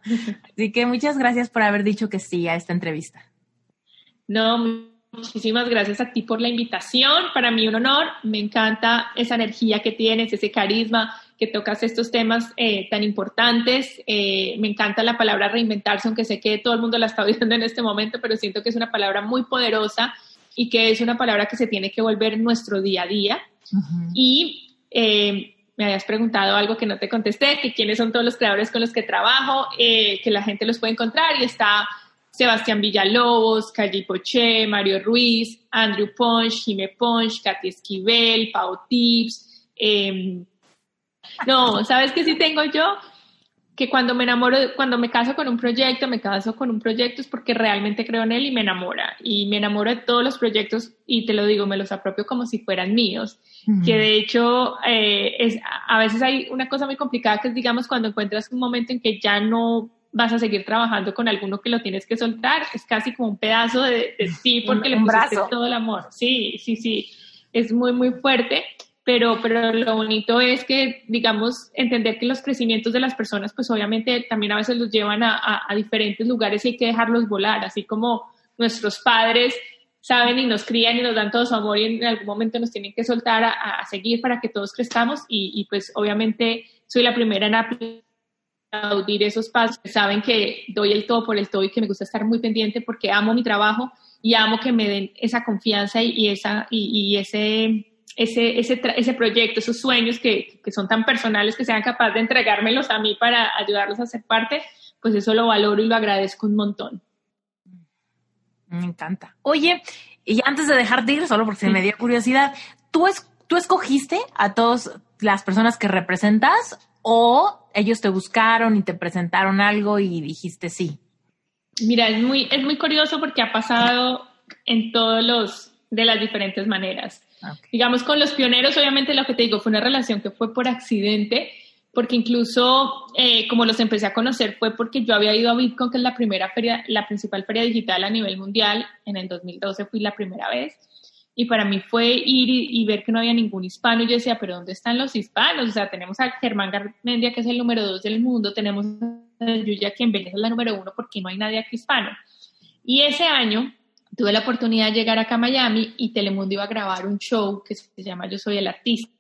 Así que muchas gracias por haber dicho que sí a esta entrevista. No, muchísimas gracias a ti por la invitación. Para mí un honor. Me encanta esa energía que tienes, ese carisma que tocas estos temas eh, tan importantes. Eh, me encanta la palabra reinventarse, aunque sé que todo el mundo la está oyendo en este momento, pero siento que es una palabra muy poderosa y que es una palabra que se tiene que volver nuestro día a día. Y eh, me habías preguntado algo que no te contesté, que quiénes son todos los creadores con los que trabajo, que la gente los puede encontrar y está Sebastián Villalobos, Calle Poché, Mario Ruiz, Andrew Ponch, Jime Ponch, Katy Esquivel, Pau Tips, eh, no, ¿sabes qué sí tengo yo? Que cuando me enamoro, cuando me caso con un proyecto, me caso con un proyecto es porque realmente creo en él y me enamora. Y me enamoro de todos los proyectos y te lo digo, me los apropio como si fueran míos. Que de hecho, eh, es, a veces hay una cosa muy complicada que es, digamos, cuando encuentras un momento en que ya no vas a seguir trabajando con alguno que lo tienes que soltar, es casi como un pedazo de, ti porque le pusiste todo el amor. Sí, sí, sí, es muy, muy fuerte pero, pero lo bonito es que, digamos, entender que los crecimientos de las personas, pues obviamente también a veces los llevan a, a, diferentes lugares y hay que dejarlos volar, así como nuestros padres saben y nos crían y nos dan todo su amor y en algún momento nos tienen que soltar a, a seguir para que todos crezcamos y, y, pues obviamente soy la primera en aplaudir esos pasos, saben que doy el todo por el todo y que me gusta estar muy pendiente porque amo mi trabajo y amo que me den esa confianza y, y esa, y, y ese ese, ese, ese proyecto, esos sueños que, que, son tan personales que sean capaces de entregármelos a mí para ayudarlos a ser parte, pues eso lo valoro y lo agradezco un montón. Me encanta. Oye, y antes de dejarte ir, solo porque se me dio curiosidad, ¿tú, es, ¿tú escogiste a todas las personas que representas o ellos te buscaron y te presentaron algo y dijiste sí? Mira, es muy, es muy curioso porque ha pasado en todos los, de las diferentes maneras. Digamos, con los pioneros, obviamente lo que te digo fue una relación que fue por accidente, porque incluso eh, como los empecé a conocer fue porque yo había ido a Bitcoin, que es la primera feria, la principal feria digital a nivel mundial, en el 2012 fui la primera vez, y para mí fue ir y, ver que no había ningún hispano, y yo decía, pero ¿dónde están los hispanos? O sea, tenemos a Germán Garmendia, que es el número dos del mundo, tenemos a Yuya, que en Venezuela es la número uno, porque no hay nadie aquí hispano. Y ese año tuve la oportunidad de llegar acá a Miami y Telemundo iba a grabar un show que se llama Yo Soy el Artista.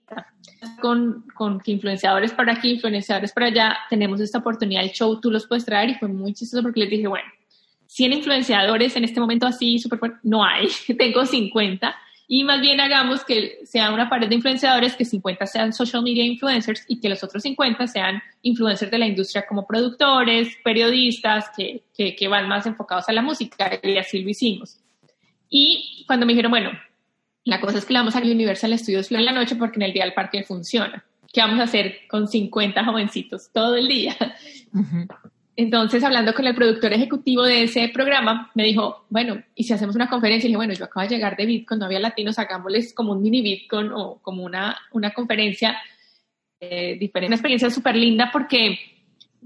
Con, con influenciadores para aquí, influenciadores para allá, tenemos esta oportunidad del show, tú los puedes traer y fue muy chistoso porque les dije, bueno, 100 influenciadores en este momento así, súper no hay, tengo 50 y más bien hagamos que sea una pared de influenciadores, que 50 sean social media influencers y que los otros 50 sean influencers de la industria como productores, periodistas, que, que van más enfocados a la música y así lo hicimos. Y cuando me dijeron, bueno, la cosa es que la vamos a Universal Studios en la noche porque en el día del parque funciona. ¿Qué vamos a hacer con 50 jovencitos todo el día? entonces, hablando con el productor ejecutivo de ese programa, me dijo, bueno, ¿y si hacemos una conferencia? Y dije, bueno, yo acabo de llegar de Bitcoin, no había latinos, hagámosles como un mini Bitcoin o como una, una conferencia eh, diferente. Una experiencia súper linda porque,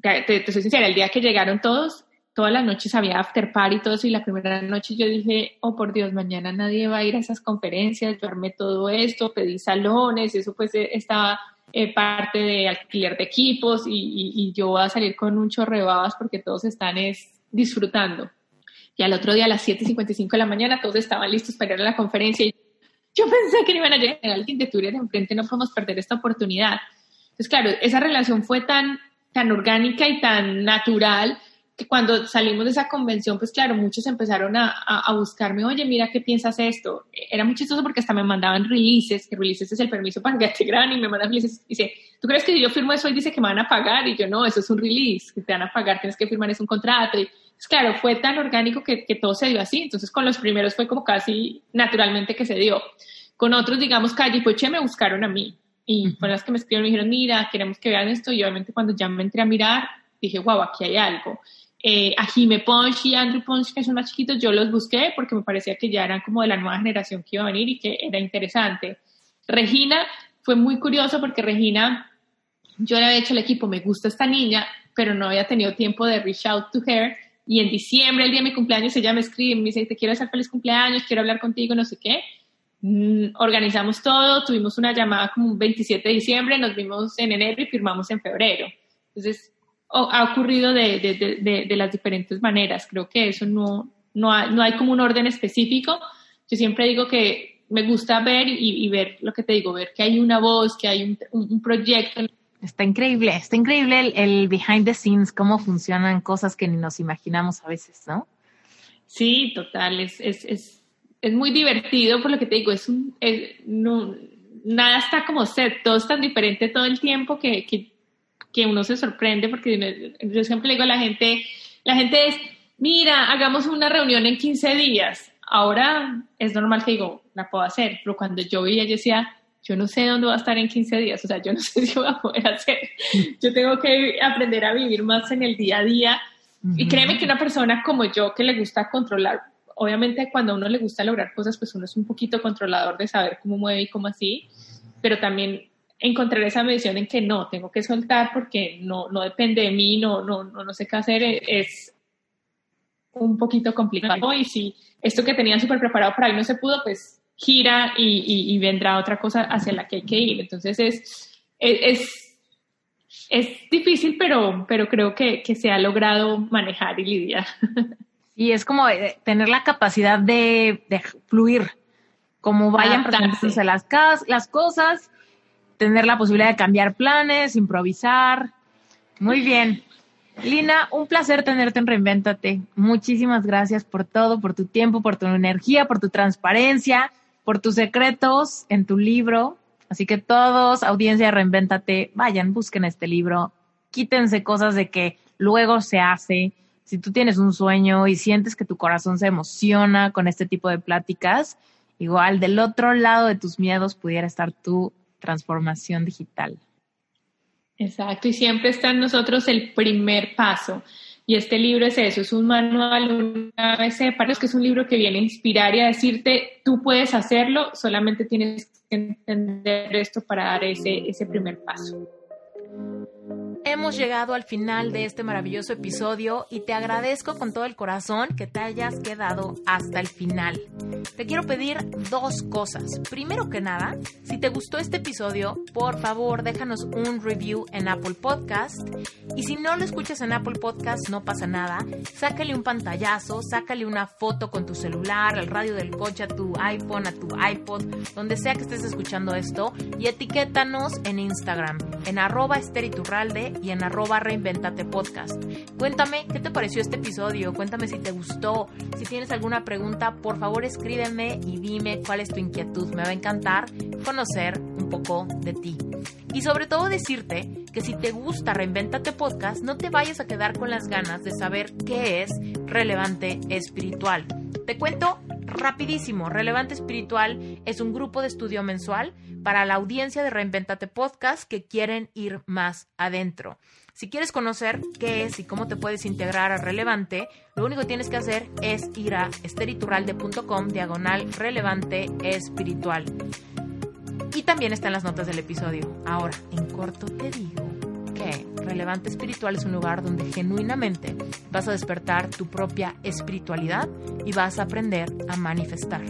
te, te, soy sincera, el día que llegaron todos, todas las noches había after party y todo eso, y la primera noche yo dije, oh por Dios, mañana nadie va a ir a esas conferencias, yo armé todo esto, pedí salones, eso pues eh, estaba eh, parte de alquiler de equipos y, yo voy a salir con un chorre de babas porque todos están es, disfrutando. Y al otro día a las 7.55 de la mañana todos estaban listos para ir a la conferencia y yo pensé que no iban a llegar alguien de Twitter enfrente, no podemos perder esta oportunidad. Entonces, claro, esa relación fue tan, tan orgánica y tan natural cuando salimos de esa convención, pues claro, muchos empezaron a, a, buscarme, oye, mira, ¿qué piensas esto? Era muy chistoso porque hasta me mandaban releases, que releases es el permiso para que te graben y me mandan releases. Dice, ¿tú crees que si yo firmo eso, él dice que me van a pagar? Y yo, no, eso es un release, que te van a pagar, tienes que firmar, es un contrato. Y pues, claro, fue tan orgánico que, que todo se dio así. Entonces, con los primeros fue como casi naturalmente que se dio. Con otros, digamos, Calle y Poche me buscaron a mí. Y fueron las que me escribieron y me dijeron, mira, queremos que vean esto. Y obviamente cuando ya me entré a mirar, dije, wow, aquí hay algo eh, a Jime Punch y Andrew Punch, que son más chiquitos, yo los busqué porque me parecía que ya eran como de la nueva generación que iba a venir y que era interesante. Regina fue muy curioso porque Regina, yo le había hecho el equipo, me gusta esta niña, pero no había tenido tiempo de reach out to her. Y en diciembre, el día de mi cumpleaños, ella me escribe, me dice, te quiero hacer feliz cumpleaños, quiero hablar contigo, no sé qué. Mm, organizamos todo, tuvimos una llamada como un 27 de diciembre, nos vimos en enero y firmamos en febrero. Entonces, ha ocurrido de, de, de, las diferentes maneras. Creo que eso no, no, no, hay como un orden específico. Yo siempre digo que me gusta ver y, ver lo que te digo, ver que hay una voz, que hay un, un, proyecto. Está increíble, está increíble el, el, behind the scenes, cómo funcionan cosas que ni nos imaginamos a veces, ¿no? Sí, total, es, es, es, es muy divertido por lo que te digo, es un, no, nada está como set, todo es tan diferente todo el tiempo que, que que uno se sorprende porque yo siempre le digo a la gente, la gente es, mira, hagamos una reunión en 15 días. Ahora es normal que digo, la puedo hacer, pero cuando yo veía, yo decía, yo no sé dónde voy a estar en 15 días, o sea, yo no sé si voy a poder hacer. Yo tengo que aprender a vivir más en el día a día. Y créeme que una persona como yo que le gusta controlar, obviamente cuando a uno le gusta lograr cosas, pues uno es un poquito controlador de saber cómo mueve y cómo así, pero también encontrar esa medición en que no, tengo que soltar porque no, no depende de mí, no, no, no, no sé qué hacer, e, es un poquito complicado. Y si esto que tenía súper preparado para ahí no se pudo, pues gira y, y, vendrá otra cosa hacia la que hay que ir. Entonces es, es, es, difícil, pero, pero creo que, que, se ha logrado manejar y lidiar. Y es como tener la capacidad de, de fluir, como vayan presentándose las, las cosas tener la posibilidad de cambiar planes, improvisar. Muy bien. Lina, un placer tenerte en Reinvéntate. Muchísimas gracias por todo, por tu tiempo, por tu energía, por tu transparencia, por tus secretos en tu libro. Así que todos, audiencia de Reinvéntate, vayan, busquen este libro, quítense cosas de que luego se hace. Si tú tienes un sueño y sientes que tu corazón se emociona con este tipo de pláticas, igual del otro lado de tus miedos pudiera estar tú transformación digital. Exacto, y siempre está en nosotros el primer paso. Y este libro es eso, es un manual, una vez para los que es un libro que viene a inspirar y a decirte, tú puedes hacerlo, solamente tienes que entender esto para dar ese, ese primer paso. Hemos llegado al final de este maravilloso episodio y te agradezco con todo el corazón que te hayas quedado hasta el final. Te quiero pedir dos cosas. Primero que nada, si te gustó este episodio, por favor déjanos un review en Apple Podcast. Y si no lo escuchas en Apple Podcast, no pasa nada. Sácale un pantallazo, sácale una foto con tu celular, al radio del coche, a tu iPhone, a tu iPod, donde sea que estés escuchando esto y etiquétanos en Instagram, en arroba esteriturralde y en arroba reinventate podcast. Cuéntame qué te pareció este episodio, cuéntame si te gustó, si tienes alguna pregunta, por favor escríbeme y dime cuál es tu inquietud. Me va a encantar conocer un poco de ti. Y sobre todo decirte que si te gusta Reinventate Podcast, no te vayas a quedar con las ganas de saber qué es relevante espiritual. Te cuento rapidísimo, Relevante Espiritual es un grupo de estudio mensual para la audiencia de Reinventate Podcast que quieren ir más adentro. Si quieres conocer qué es y cómo te puedes integrar a Relevante, lo único que tienes que hacer es ir a esteriturralde.com diagonal relevante espiritual. Y también está en las notas del episodio. Ahora, en corto te digo Relevante Espiritual es un lugar donde genuinamente vas a despertar tu propia espiritualidad y vas a aprender a manifestar.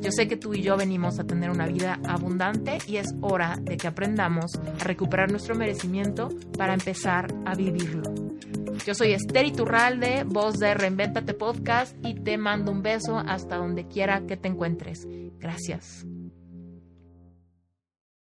Yo sé que tú y yo venimos a tener una vida abundante y es hora de que aprendamos a recuperar nuestro merecimiento para empezar a vivirlo. Yo soy Esther Iturralde, voz de Reinventate Podcast y te mando un beso hasta donde quiera que te encuentres. Gracias.